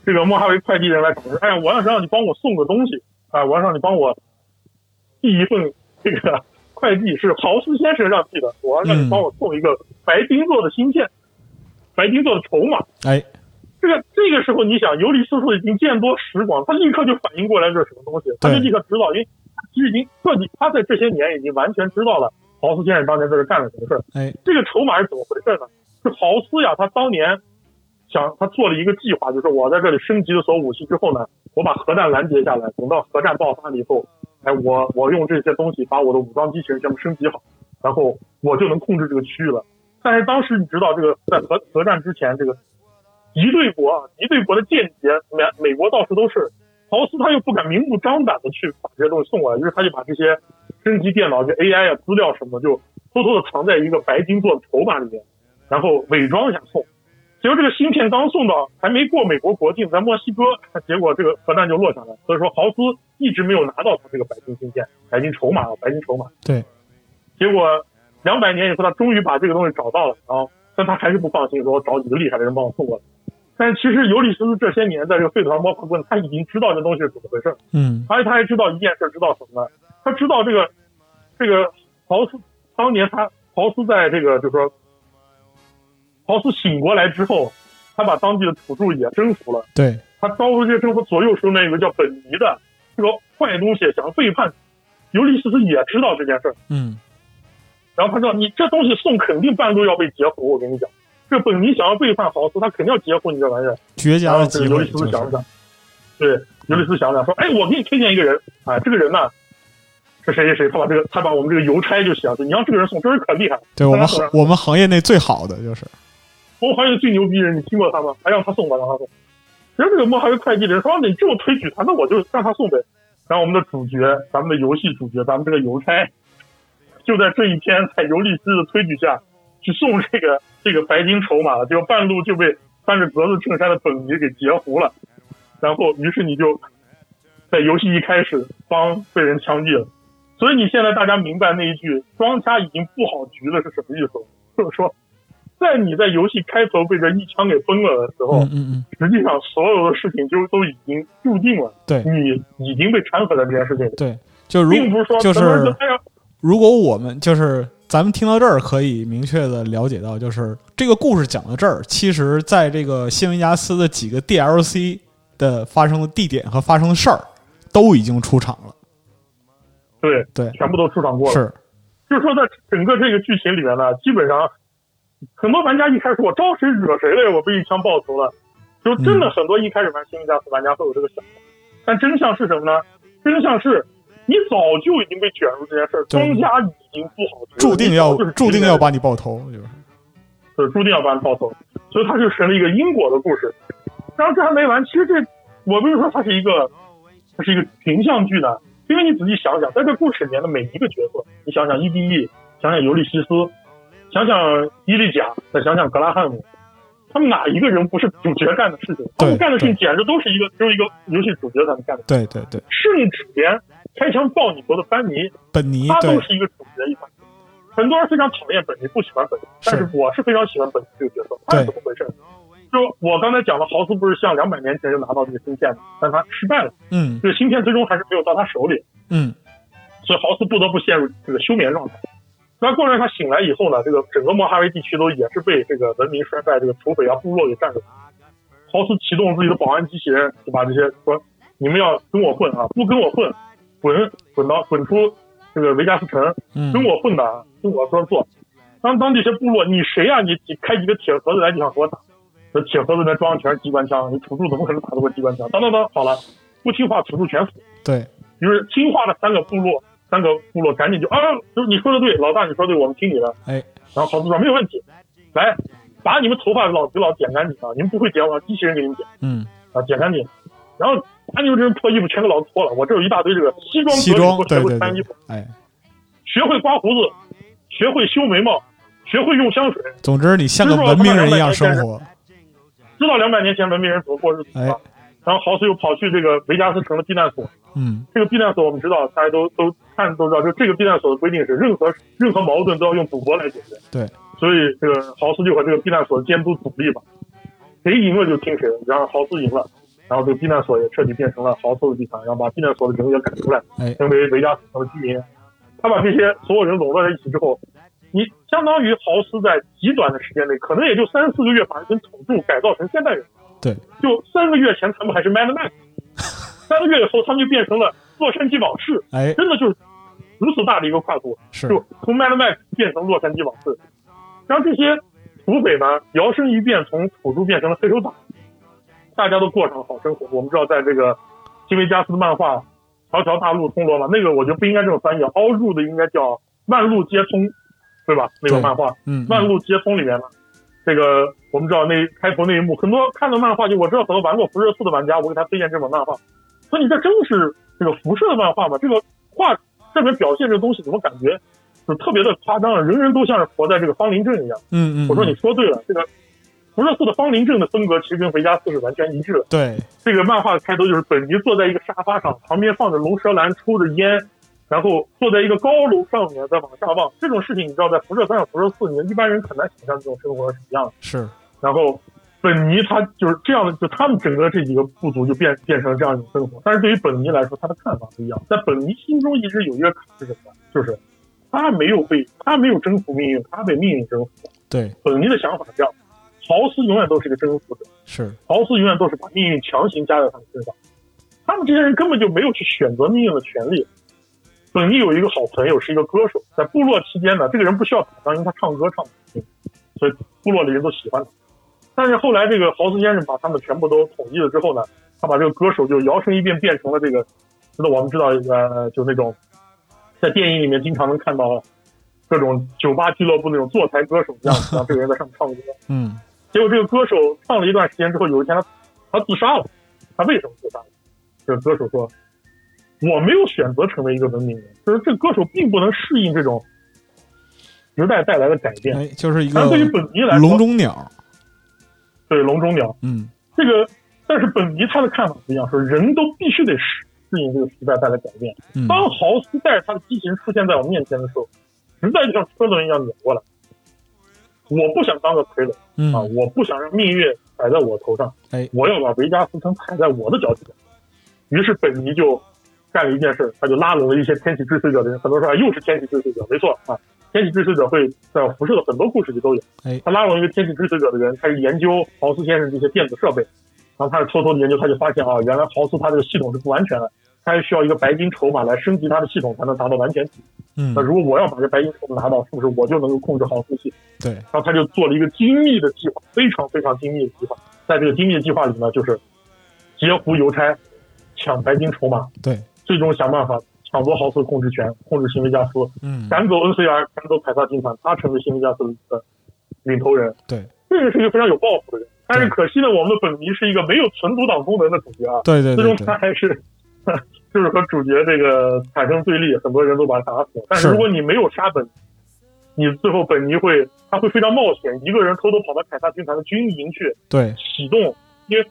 这个莫哈维快递人来找他说：“哎呀，我要让你帮我送个东西啊，我要让你帮我递一份这个。”快递是豪斯先生让寄的，我要让你帮我送一个白金做的芯片，白金做的筹码。哎，这个这个时候，你想尤里斯斯已经见多识广，他立刻就反应过来这是什么东西，他就立刻知道，因为其实已经彻底，他在这些年已经完全知道了豪斯先生当年在这干了什么事儿。哎，这个筹码是怎么回事呢？是豪斯呀，他当年想他做了一个计划，就是我在这里升级了所有武器之后呢，我把核弹拦截下来，等到核战爆发了以后。哎，我我用这些东西把我的武装机器人全部升级好，然后我就能控制这个区域了。但是当时你知道，这个在核核战之前，这个敌对国啊，敌对国的间谍，美美国到处都是。豪斯他又不敢明目张胆的去把这些东西送过来，于是他就把这些升级电脑、就 AI 啊、资料什么，就偷偷的藏在一个白金做的筹码里面，然后伪装一下送。结果这个芯片刚送到，还没过美国国境，在墨西哥，结果这个核弹就落下来。所以说，豪斯一直没有拿到他这个白金芯片、白金筹码啊，白金筹码。对。结果两百年以后，他终于把这个东西找到了，然后但他还是不放心，说我找几个厉害的人帮我送过来。但其实尤里斯这些年在这个废土上摸爬滚他已经知道这东西是怎么回事。嗯。而且他还知道一件事，知道什么呢？他知道这个这个豪斯当年他豪斯在这个就是说。豪斯醒过来之后，他把当地的土著也征服了。对，他招呼这些征服左右手那个叫本尼的这个坏东西，想背叛尤利西斯也知道这件事。嗯，然后他说：“你这东西送肯定半路要被截胡，我跟你讲。”这本尼想要背叛豪斯，他肯定要截胡你这玩意儿。绝佳然的机会，尤利西斯想想，对，尤利西斯想想说，哎，我给你推荐一个人啊，这个人呢是谁谁谁，他把这个他把我们这个邮差就写上去，你让这个人送，这人可厉害。了，对我们行我们行业内最好的就是，我行业最牛逼人，你听过他吗？还让他送吧，让他送。然后这个莫哈维会计的人说，你这么推举他，那我就让他送呗。然后我们的主角，咱们的游戏主角，咱们这个邮差，就在这一天，在尤利斯的推举下，去送这个这个白金筹码，结果半路就被穿着格子衬衫的本尼给截胡了。然后，于是你就在游戏一开始，帮被人枪毙了。所以你现在大家明白那一句“庄家已经布好局了”是什么意思了？就是说，在你在游戏开头被这一枪给崩了的时候，嗯嗯嗯，实际上所有的事情就都已经注定了，对。你已经被掺和在这件事情。里，对，就如并不是说就是如果我们就是咱们听到这儿，可以明确的了解到，就是这个故事讲到这儿，其实在这个新维加斯的几个 DLC 的发生的地点和发生的事儿，都已经出场了。对对，全部都出场过了。是，就是说在整个这个剧情里面呢，基本上很多玩家一开始我招谁惹谁了，我被一枪爆头了，就真嗯的很多一开始玩新维加斯玩家会有这个想法，但真相是什么呢？真相是你早就已经被卷入这件事儿，庄家已经不好注定要就是注定要把你爆头，就是对，注定要把你爆头，所以它就成了一个因果的故事。然后这还没完，其实这我不是说它是一个，它是一个群像剧呢？因为你仔细想想，在这故事里面的每一个角色，你想想伊蒂伊，想想尤利西斯，想想伊利贾，再想想格拉汉姆，他们哪一个人不是主角干的事情？他们干的事情简直都是一个只有一个游戏主角才能干的，对对对，甚至连开枪爆你头的班尼，本尼他都是一个主角一般。很多人非常讨厌本尼，不喜欢本尼，但是我是非常喜欢本尼这个角色。他是怎么回事？就我刚才讲了，豪斯不是像两百年前就拿到这个芯片的，但他失败了，嗯这个芯片最终还是没有到他手里，嗯所以豪斯不得不陷入这个休眠状态。那过程他醒来以后呢，这个整个莫哈维地区都也是被这个文明衰败、这个土匪啊部落给占领。豪斯启动自己的保安机器人，就把这些说：“你们要跟我混啊，不跟我混，滚滚到滚出这个维加斯城，嗯跟我混的啊，跟我说做。”当当这些部落，你谁啊？你你开几个铁盒子来，你想和我打？这铁盒子里面装的全是机关枪，你土著怎么可能打得过机关枪？当当当，好了，不听话土著全死。对，就是听话的三个部落，三个部落赶紧就啊，就是你说的对，老大你说的对，我们听你的。哎，然后豪斯说没有问题，来把你们头发老给老剪干净啊！你们不会剪，我让机器人给你们剪。嗯。啊，剪干净。然后把你们这身破衣服全给老子脱了，我这有一大堆这个西装西革履，给我学穿衣服，，哎，学会刮胡子，学会修眉毛，学会用香水，总之你像个文明人一样生活，知道两百年前文明人怎么过日子哎。吗？然后豪斯又跑去这个维加斯城的避难所，嗯。这个避难所我们知道，大家都都看都知道，就这个避难所的规定是，任何任何矛盾都要用赌博来解决。对，所以这个豪斯就和这个避难所监督赌力吧，谁赢了就听谁的。然后豪斯赢了，然后这个避难所也彻底变成了豪斯的地盘，然后把避难所的人也赶出来，哎成为维加斯城的居民。他把这些所有人笼络在一起之后，你相当于豪斯在极短的时间内，可能也就三四个月，把一群土著改造成现代人。对，就三个月前他们还是 Mad Max，三个月以后他们就变成了洛杉矶往事，哎，真的就是如此大的一个跨度，是就从 Mad Max 变成洛杉矶往事，让这些土匪呢摇身一变，从土著变成了黑手党，大家都过上了好生活。我们知道，在这个基维加斯的漫画《条条大路通罗马》，那个我觉得不应该这么翻译，all road 应该叫万路皆通，对吧？那个漫画，嗯万路皆通里面呢，这个我们知道那开头那一幕，很多看了漫画就我知道很多玩过辐射四的玩家，我给他推荐这本漫画，说你这真是这个辐射的漫画吗？这个画这边表现这东西怎么感觉就特别的夸张啊，人人都像是活在这个芳林镇一样。嗯嗯，我说你说对了，这个辐射四的芳林镇的风格其实跟维加斯是完全一致的。对，这个漫画的开头就是本尼坐在一个沙发上，旁边放着龙舌兰，抽着烟，然后坐在一个高楼上面在往下望。这种事情你知道，在辐射三和辐射四里面，一般人很难想象这种生活是什么样的。是，然后本尼他就是这样的，就他们整个这几个部族就变变成这样一种生活。但是对于本尼来说，他的看法不一样。在本尼心中一直有一个坎是什么？就是他没有被他没有征服命运，他被命运征服。对，本尼的想法是这样，豪斯永远都是一个征服者。是，豪斯永远都是把命运强行加在他们身上，他们这些人根本就没有去选择命运的权利。本尼有一个好朋友是一个歌手，在部落期间呢，这个人不需要打仗，因为他唱歌唱的好听。所以部落里人都喜欢他。但是后来这个豪斯先生把他们全部都统一了之后呢，他把这个歌手就摇身一变变成了这个，知道我们知道呃，就那种在电影里面经常能看到各种酒吧俱乐部那种坐台歌手这样子，让这个人在上面唱歌。嗯结果这个歌手唱了一段时间之后，有一天他他自杀了。他为什么自杀了？这个歌手说：“我没有选择成为一个文明人，就是这个歌手并不能适应这种时代带来的改变。哎，就是一个对于本尼来说，笼中鸟，对笼中鸟，嗯这个，但是本尼他的看法不一样，说人都必须得适适应这个时代带来改变。嗯当豪斯带着他的机器人出现在我面前的时候，实在就像车轮一样碾过来。我不想当个傀儡嗯啊，我不想让命运踩在我头上，哎，我要把维加斯城踩在我的脚底下。于是本尼就干了一件事，他就拉拢了一些天启追随者的人，很多人说啊又是天启追随者，没错啊，天启追随者会在辐射的很多故事里都有。哎他拉拢一个天启追随者的人，开始研究豪斯先生这些电子设备，然后他是偷偷的研究，他就发现啊，原来豪斯他这个系统是不完全的，他还需要一个白金筹码来升级他的系统才能达到完全体。嗯那如果我要把这白金筹码拿到，是不是我就能够控制豪斯系统？对，然后他就做了一个精密的计划，非常非常精密的计划。在这个精密的计划里呢，就是截胡邮差，抢白金筹码，对，最终想办法抢夺豪斯控制权，控制新维加斯，嗯赶走 NCR，赶走凯撒军团，他成为新维加斯的领头人。对，这个是一个非常有抱负的人。但是可惜呢，我们的本尼是一个没有存独党功能的主角啊。对对对最终他还是 就是和主角这个产生对立，很多人都把他打死了。但是是如果你没有杀本，你最后本尼会他会非常冒险，一个人偷偷跑到凯撒军团的军营去对，启动，因为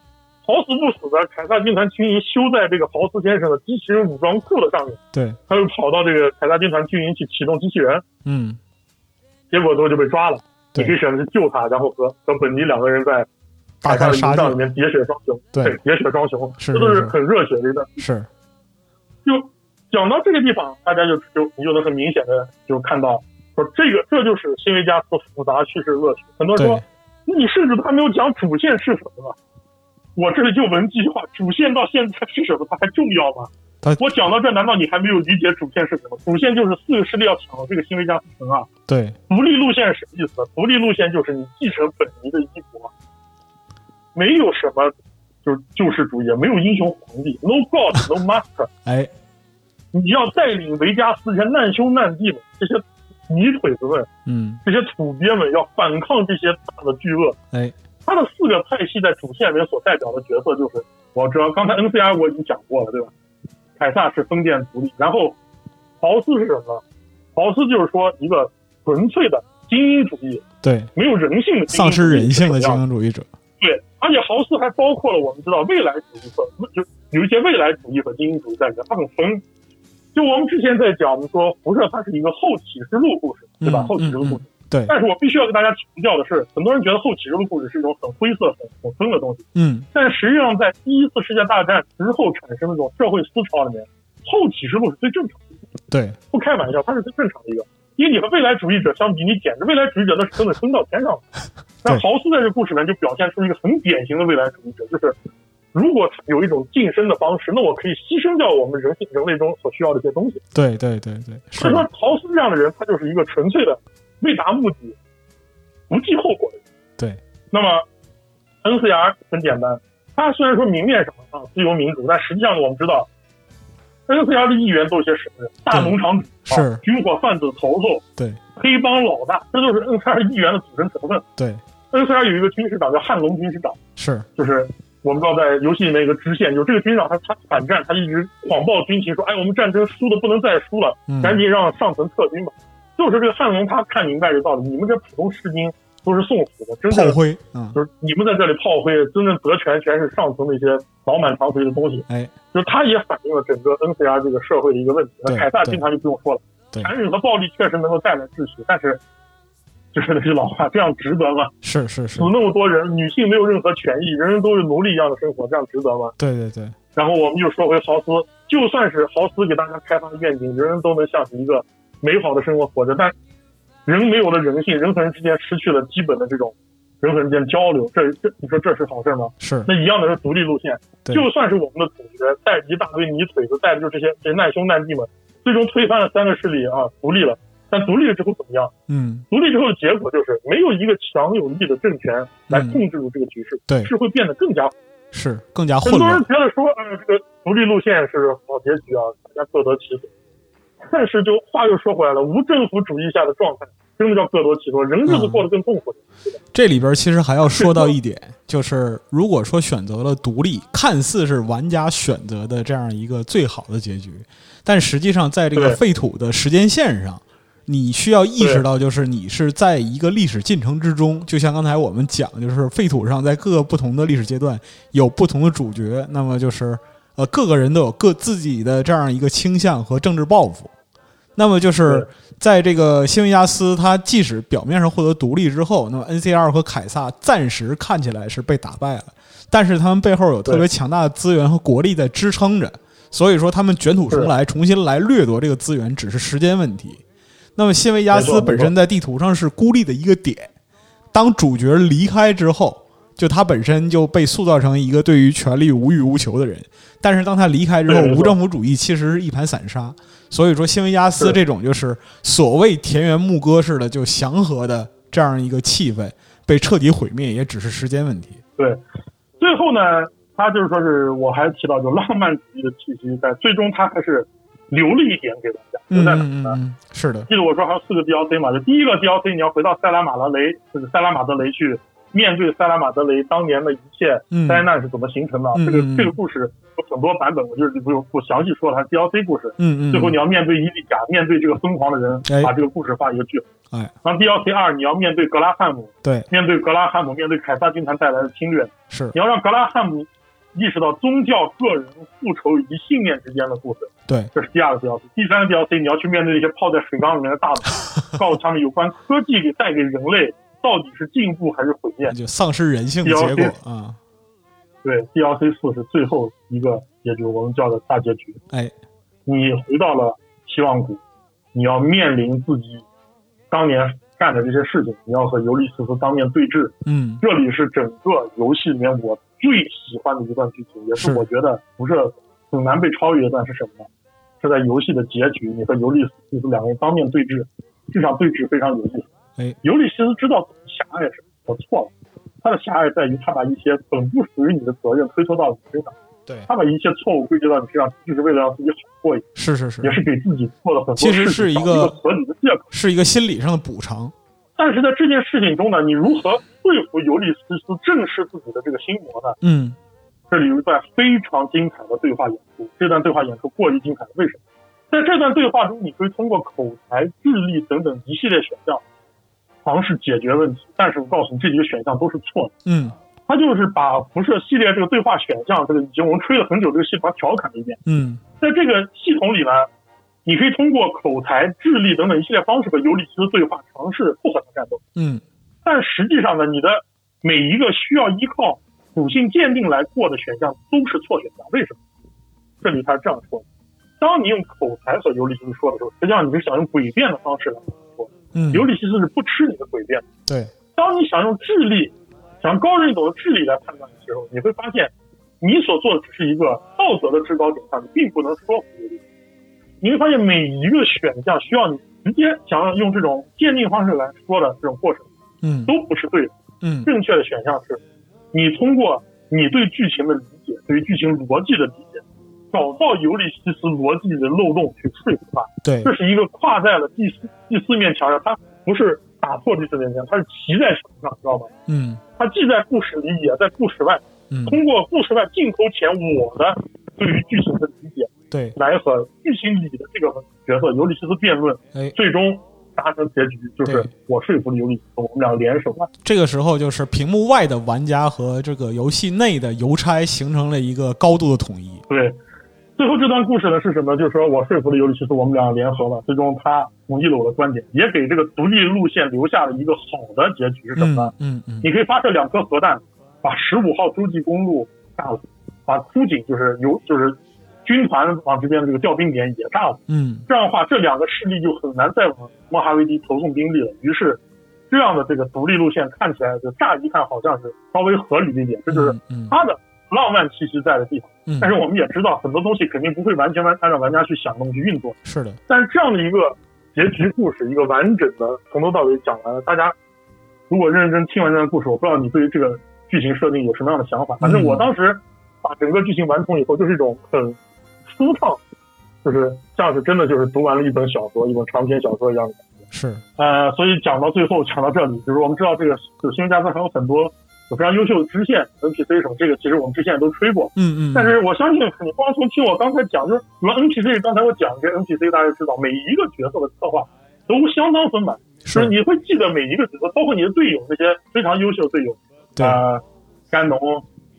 好死不死的凯撒军团军营修在这个豪斯先生的机器人武装库的上面，对，他就跑到这个凯撒军团军营去启动机器人，嗯。结果最后就被抓了。你可以选择去救他，然后和和本尼两个人在大开杀戒营帐里面喋血双雄，对。喋血双雄，是这都是很热血的一段。是，就讲到这个地方，大家就就你就能很明显的就看到，说这个这就是新维加斯复杂叙事乐趣。很多人说，那你甚至都还没有讲主线是什么呢？我这里就问句话：主线到现在是什么？它还重要吗？我讲到这，难道你还没有理解主线是什么？主线就是四个势力要抢这个新维加斯城啊！对，独立路线是什么意思呢？独立路线就是你继承本尼的衣钵，没有什么就是救世主，也没有英雄皇帝，no god no master。哎，你要带领维加斯这些难兄难弟们，这些泥腿子们，嗯这些土鳖们，要反抗这些大的巨鳄。哎，他的四个派系在主线里面所代表的角色就是，我知道刚才 NCR 我已经讲过了，对吧？凯撒是封建独立，然后豪斯是什么？豪斯就是说一个纯粹的精英主义，对，没有人性的丧失人性的精英主义者，对，而且豪斯还包括了我们知道未来主义和就有一些未来主义和精英主义在里面，他很疯。就我们之前在讲，我们说辐射它是一个后启示录故事，对吧？嗯后启示录故事。对，但是我必须要跟大家强调的是，很多人觉得后启示录故事是一种很灰色、很很分的东西，嗯但实际上在第一次世界大战之后产生的这种社会思潮里面，后启示录是最正常的。对，不开玩笑，它是最正常的一个。因为你和未来主义者相比，你简直未来主义者那是真的升到天上了。但豪斯在这故事里面就表现出一个很典型的未来主义者，就是如果有一种晋升的方式，那我可以牺牲掉我们人性人类中所需要的一些东西。对对对对，是所以说，豪斯这样的人，他就是一个纯粹的为达目的不计后果的人。对，那么 NCR 很简单，他虽然说明面上啊自由民主，但实际上我们知道，NCR 的议员都是些什么人？大农场主、啊、是军火贩子头头，对黑帮老大，这都是 NCR 议员的组成成分。对 NCR 有一个军事长叫汉龙军事长，是，就是我们知道在游戏里面一个支线，就这个军长他他反战，他一直谎报军情，说哎我们战争输的不能再输了，嗯赶紧让上层撤军吧。就是这个汉龙他看明白这道理，你们这普通士兵都是送死的，真正炮灰，嗯，就是你们在这里炮灰，真正得权全是上层那些饱满长腿的东西。哎，就是他也反映了整个 NCR 这个社会的一个问题。那凯撒军团就不用说了，残忍和暴力确实能够带来秩序，但是就是那句老话，这样值得吗？是是是死，那么多人，女性没有任何权益，人人都是奴隶一样的生活，这样值得吗？对对对，然后我们就说回豪斯，就算是豪斯给大家开发的愿景，人人都能像是一个美好的生活活着，但人没有了人性，人和人之间失去了基本的这种人和人之间交流，这这你说这是好事吗？是那一样的是独立路线，对就算是我们的主角带着一大堆泥腿子，带着就这些这些难兄难弟们，最终推翻了三个势力啊，独立了。但独立了之后怎么样？嗯独立之后的结果就是没有一个强有力的政权来控制住这个局势，对是会变得更加是更加混乱很多人。觉得说，呃，这个独立路线是好结局啊，大家各得其所。但是就话又说回来了，无政府主义下的状态，真的叫各得其所，人日子过得更痛苦。这里边其实还要说到 一点，就是如果说选择了独立，看似是玩家选择的这样一个最好的结局，但实际上在这个废土的时间线上，你需要意识到，就是你是在一个历史进程之中，就像刚才我们讲，就是废土上在各个不同的历史阶段有不同的主角，那么就是呃各个人都有各自己的这样一个倾向和政治抱负。那么就是在这个新维加斯，它即使表面上获得独立之后，那么 NCR 和凯撒暂时看起来是被打败了，但是他们背后有特别强大的资源和国力在支撑着，所以说他们卷土重来，重新来掠夺这个资源只是时间问题。那么新维加斯本身在地图上是孤立的一个点，当主角离开之后，就他本身就被塑造成一个对于权力无欲无求的人。但是当他离开之后，无政府主义其实是一盘散沙。所以说，新维加斯这种就是所谓田园牧歌式的就祥和的这样一个气氛被彻底毁灭，也只是时间问题。对，最后呢，他就是说是我还提到，就浪漫主义的气息在最终他还是留了一点给大家，留嗯在哪儿呢？是的，记得我说还有四个 DLC 嘛，就第一个 DLC 你要回到塞拉马德雷，就是塞拉马德雷去面对塞拉马德雷当年的一切嗯灾难是怎么形成的。嗯这个嗯这个故事有很多版本，我就是不用不详细说了，它是 DLC 故事。嗯嗯，最后你要面对伊利贾，面对这个疯狂的人，哎把这个故事画一个句号。哎，然后 DLC 二你要面对格拉汉姆，对面对格拉汉姆，面对凯撒军团带来的侵略，是你要让格拉汉姆意识到宗教、个人、复仇以及信念之间的故事。对，这是第二个 DLC。第三个 DLC，你要去面对那些泡在水缸里面的大脑，告诉他们有关科技给带给人类到底是进步还是毁灭。就丧失人性的结果啊。对，DLC 四是最后一个结局，我们叫的大结局。哎，你回到了希望谷，你要面临自己当年干的这些事情，你要和尤利斯斯当面对质。嗯，这里是整个游戏里面我最喜欢的一段剧情，也是是我觉得不是很难被超越的一段是什么呢？是在游戏的结局，你和尤利西斯两个人当面对质，这场对峙非常有意思。哎，尤利西斯知道自己狭隘是我错了，他的狭隘在于他把一些本不属于你的责任推脱到你身上，对他把一切错误归结到你身上，就是为了让自己好过一点，是是是，也是给自己做了很多其实是一个个合理的借口。是一个心理上的补偿。但是在这件事情中呢，你如何说服尤利西斯正视自己的这个心魔呢？嗯这里有一段非常精彩的对话演出，这段对话演出过于精彩了。为什么？在这段对话中，你可以通过口才、智力等等一系列选项尝试解决问题，但是我告诉你，这几个选项都是错的。嗯他就是把辐射系列这个对话选项，这个已经我们吹了很久这个系统调侃了一遍。嗯在这个系统里呢，你可以通过口才、智力等等一系列方式和尤里西斯对话，尝试不和他战斗。嗯但实际上呢，你的每一个需要依靠属性鉴定来过的选项都是错选项。为什么？这里他是这样说的：当你用口才和尤里西斯说的时候，实际上你是想用诡辩的方式来说。嗯，尤里西斯是不吃你的诡辩的。对，当你想用智力，想高人一等的智力来判断的时候，你会发现，你所做的只是一个道德的制高点上，你并不能说服尤里。你会发现每一个选项需要你直接想要用这种鉴定方式来说的这种过程，嗯都不是对的。嗯正确的选项是，你通过你对剧情的理解，对于剧情逻辑的理解，找到尤里西斯逻辑的漏洞去说服他。对这是一个跨在了第四第四面墙上，他不是打破第四面墙，他是骑在墙上，知道吗？嗯他既在故事里，也在故事外。嗯，通过故事外镜头前我的对于剧情的理解，对，来和剧情里的这个角色尤里西斯辩论，哎，最终达成结局，就是我说服了尤里西斯，我们俩联手了。这个时候就是屏幕外的玩家和这个游戏内的邮差形成了一个高度的统一。对，最后这段故事呢是什么？就是说我说服了尤里西斯，我们俩联合了，最终他同意了我的观点，也给这个独立路线留下了一个好的结局是什么呢？嗯嗯你可以发射两颗核弹，把十五号洲际公路炸了，把枯井就是由就是军团往这边的这个调兵点也炸了。嗯这样的话，这两个势力就很难再往莫哈维迪投送兵力了。于是，这样的这个独立路线看起来就乍一看好像是稍微合理一点，这就是它的浪漫气息在的地方。嗯但是我们也知道，很多东西肯定不会完全完按照玩家去想东去运作。是的，但是这样的一个结局故事，一个完整的从头到尾讲完了。大家如果认真听完这段故事，我不知道你对于这个剧情设定有什么样的想法。反正我当时把整个剧情完成以后，就是一种很舒畅，就是像是真的就是读完了一本小说，一本长篇小说一样的感觉。是，呃，所以讲到最后，讲到这里，就是我们知道这个就新闻加斯还有很多有非常优秀的支线 NPC 什么，这个其实我们之前都吹过。嗯嗯，但是我相信你光从听我刚才讲，就是主要 NPC，刚才我讲这 NPC，大家知道每一个角色的策划都相当丰满，就是你会记得每一个角色，包括你的队友那些非常优秀的队友，啊，甘农、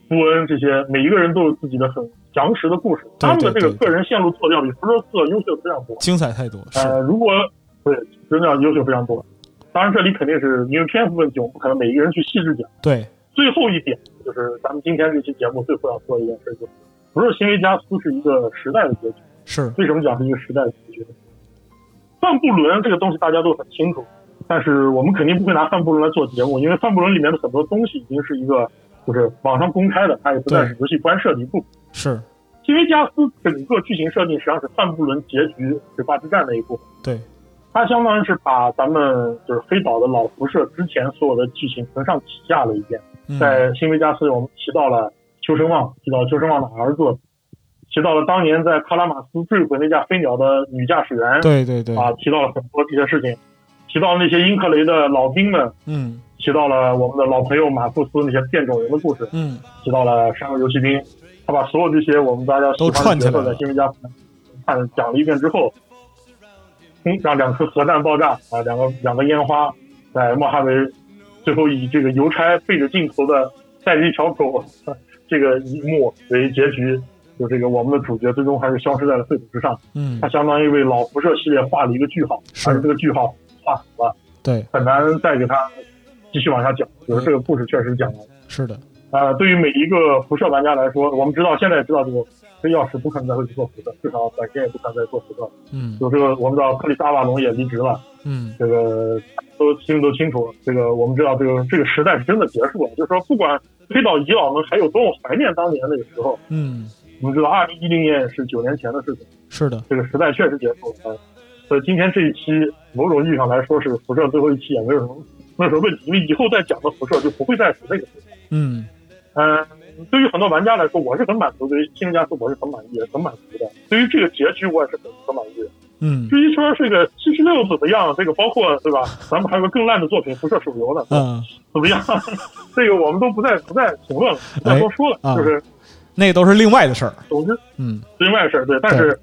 布恩这些，每一个人都有自己的很详实的故事，他们的这个个人线路做掉比福州四优秀的非常多，精彩太多。呃，如果对，真的要优秀非常多。当然，这里肯定是因为篇幅问题，我们不可能每一个人去细致讲。对，最后一点就是咱们今天这期节目最后要说的一件事，就是不是新维加斯是一个时代的结局。是为什么讲是一个时代的结局？范布伦这个东西大家都很清楚，但是我们肯定不会拿范布伦来做节目，因为范布伦里面的很多东西已经是一个就是网上公开的，它也不再是游戏官设的一部分。是新维加斯整个剧情设定实际上是范布伦结局水坝之战那一部分。对。它相当于是把咱们就是黑岛的老辐射之前所有的剧情承上启下了一遍。在新维加斯，我们提到了邱生旺，提到邱生旺的儿子，提到了当年在卡拉马斯坠毁那架飞鸟的女驾驶员。对对对。啊，提到了很多这些事情，提到那些英克雷的老兵们。嗯。提到了我们的老朋友马库斯那些变种人的故事。嗯。提到了山河游骑兵，他把所有这些我们大家喜欢的角色在新维加斯看讲了一遍之后。让两颗核弹爆炸啊，两个两个烟花在莫哈维，最后以这个邮差背着镜头的带着一条狗 这个一幕为结局，就这个我们的主角最终还是消失在了废土之上。嗯，他相当于为老辐射系列画了一个句号，但是这个句号画死了，对，很难再给他继续往下讲。就是这个故事确实讲完。是的。啊，对于每一个辐射玩家来说，我们知道现在也知道这个黑曜石不可能再会去做辐射，至少短时间也不可能再做辐射。嗯，就是我们知道克里斯阿瓦隆也离职了。嗯，这个都心里都清楚。这个我们知道这个这个时代是真的结束了。就是说，不管黑岛遗老们还有多么怀念当年那个时候，嗯，我们知道二零一零年是九年前的事情。是的，这个时代确实结束了。所以今天这一期，某种意义上来说是辐射最后一期，也没有什么没有什么问题，因为以后再讲的辐射就不会再是那个辐射。嗯。嗯，对于很多玩家来说，我是很满足；对于新加速，我是很满意，很满足的。对于这个结局，我也是很很满意的。嗯，至于说这个七十六怎么样，这个包括对吧？咱们还有个更烂的作品《辐射手游》呢，嗯，怎么样？这个我们都不再不再评论了，不再多说了，就是那都是另外的事儿。总之，嗯，另外的事儿对。但是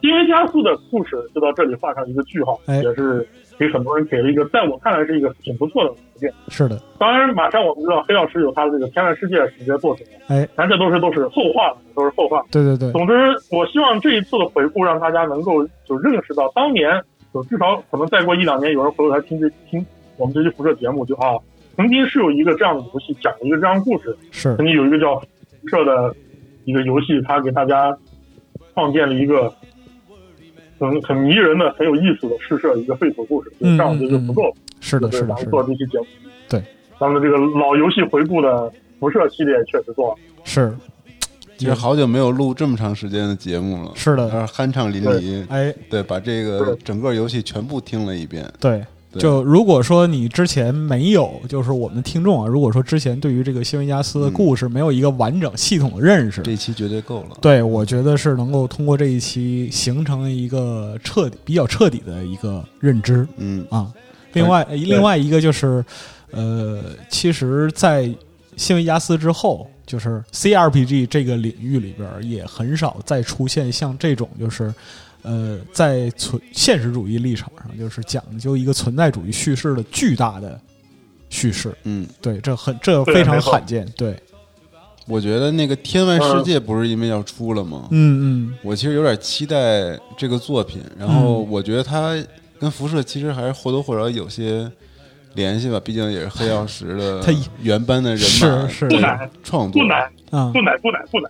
新维加速的故事就到这里画上一个句号，也是给很多人给了一个，在我看来是一个挺不错的条件。是的，当然，马上我们知道黑曜石有他的这个天外世界直接作品了，哎，但这都是都是后话了，都是后话。对对对。总之，我希望这一次的回顾让大家能够就认识到，当年就至少可能再过一两年，有人回头来听这听我们这期辐射节目，就啊，曾经是有一个这样的游戏，讲了一个这样的故事，是曾经有一个叫辐射的一个游戏，它给大家创建了一个。很很迷人的、很有意思的试射一个废土故事，这样我觉得就不够了。是的，是的，咱们做这期节目，对，咱们这个老游戏回顾的辐射系列确实做了。是，其实好久没有录这么长时间的节目了。是的，酣畅淋漓。哎，对，把这个整个游戏全部听了一遍。对。就如果说你之前没有，就是我们听众啊，如果说之前对于这个新维加斯的故事没有一个完整系统的认识，这一期绝对够了。对，我觉得是能够通过这一期形成一个彻底、比较彻底的一个认知。嗯啊，另外另外一个就是，呃，其实，在新维加斯之后，就是 CRPG 这个领域里边也很少再出现像这种就是。呃，在存现实主义立场上，就是讲究一个存在主义叙事的巨大的叙事。嗯，对，这很这非常罕见。对，我觉得那个《天外世界》不是因为要出了吗？嗯嗯，我其实有点期待这个作品，然后我觉得它跟辐射其实还是或多或少有些联系吧，毕竟也是黑曜石的原班的人马是创作，不难啊，不难，不难，不奶。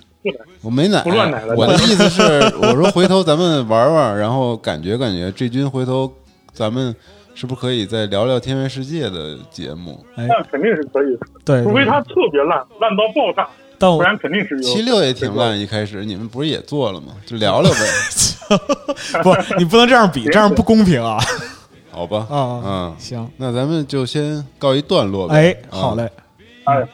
我没奶，不乱奶了。我的意思是，我说回头咱们玩玩，然后感觉感觉这军回头咱们是不是可以再聊聊《天外世界》的节目？那肯定是可以的，对，除非它特别烂，烂到爆炸，但我不然肯定是有七六也挺烂，一开始你们不是也做了吗？就聊聊呗。不，你不能这样比，这样不公平啊！好吧，啊嗯，行，那咱们就先告一段落呗。哎，啊好嘞，哎，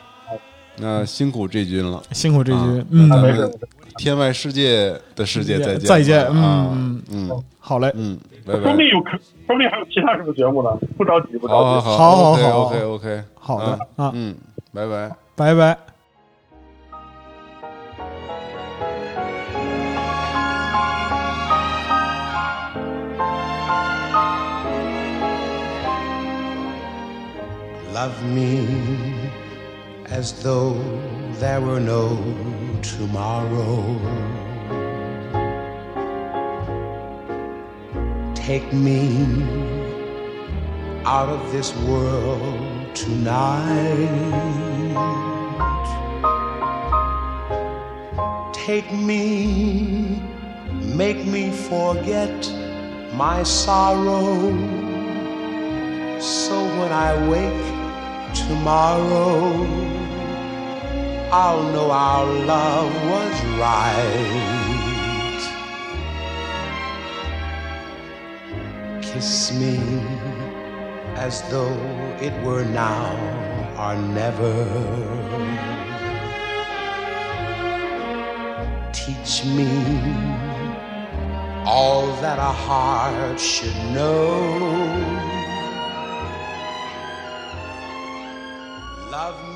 那辛苦这军了，辛苦这军啊嗯。咱没事们天外世界的世界再见，再见啊嗯嗯。好嘞，嗯，拜拜。说不。定有可，说不定还有其他什么节目呢，不着急，不着急。好好好好好，OK 好。OK OK，好的啊。嗯，拜拜。拜拜。Love me as though there were no tomorrow. Take me out of this world tonight. Take me, make me forget my sorrow. So when I wake tomorrow, I'll know our love was right. Kiss me as though it were now or never. Teach me all that a heart should know. Love me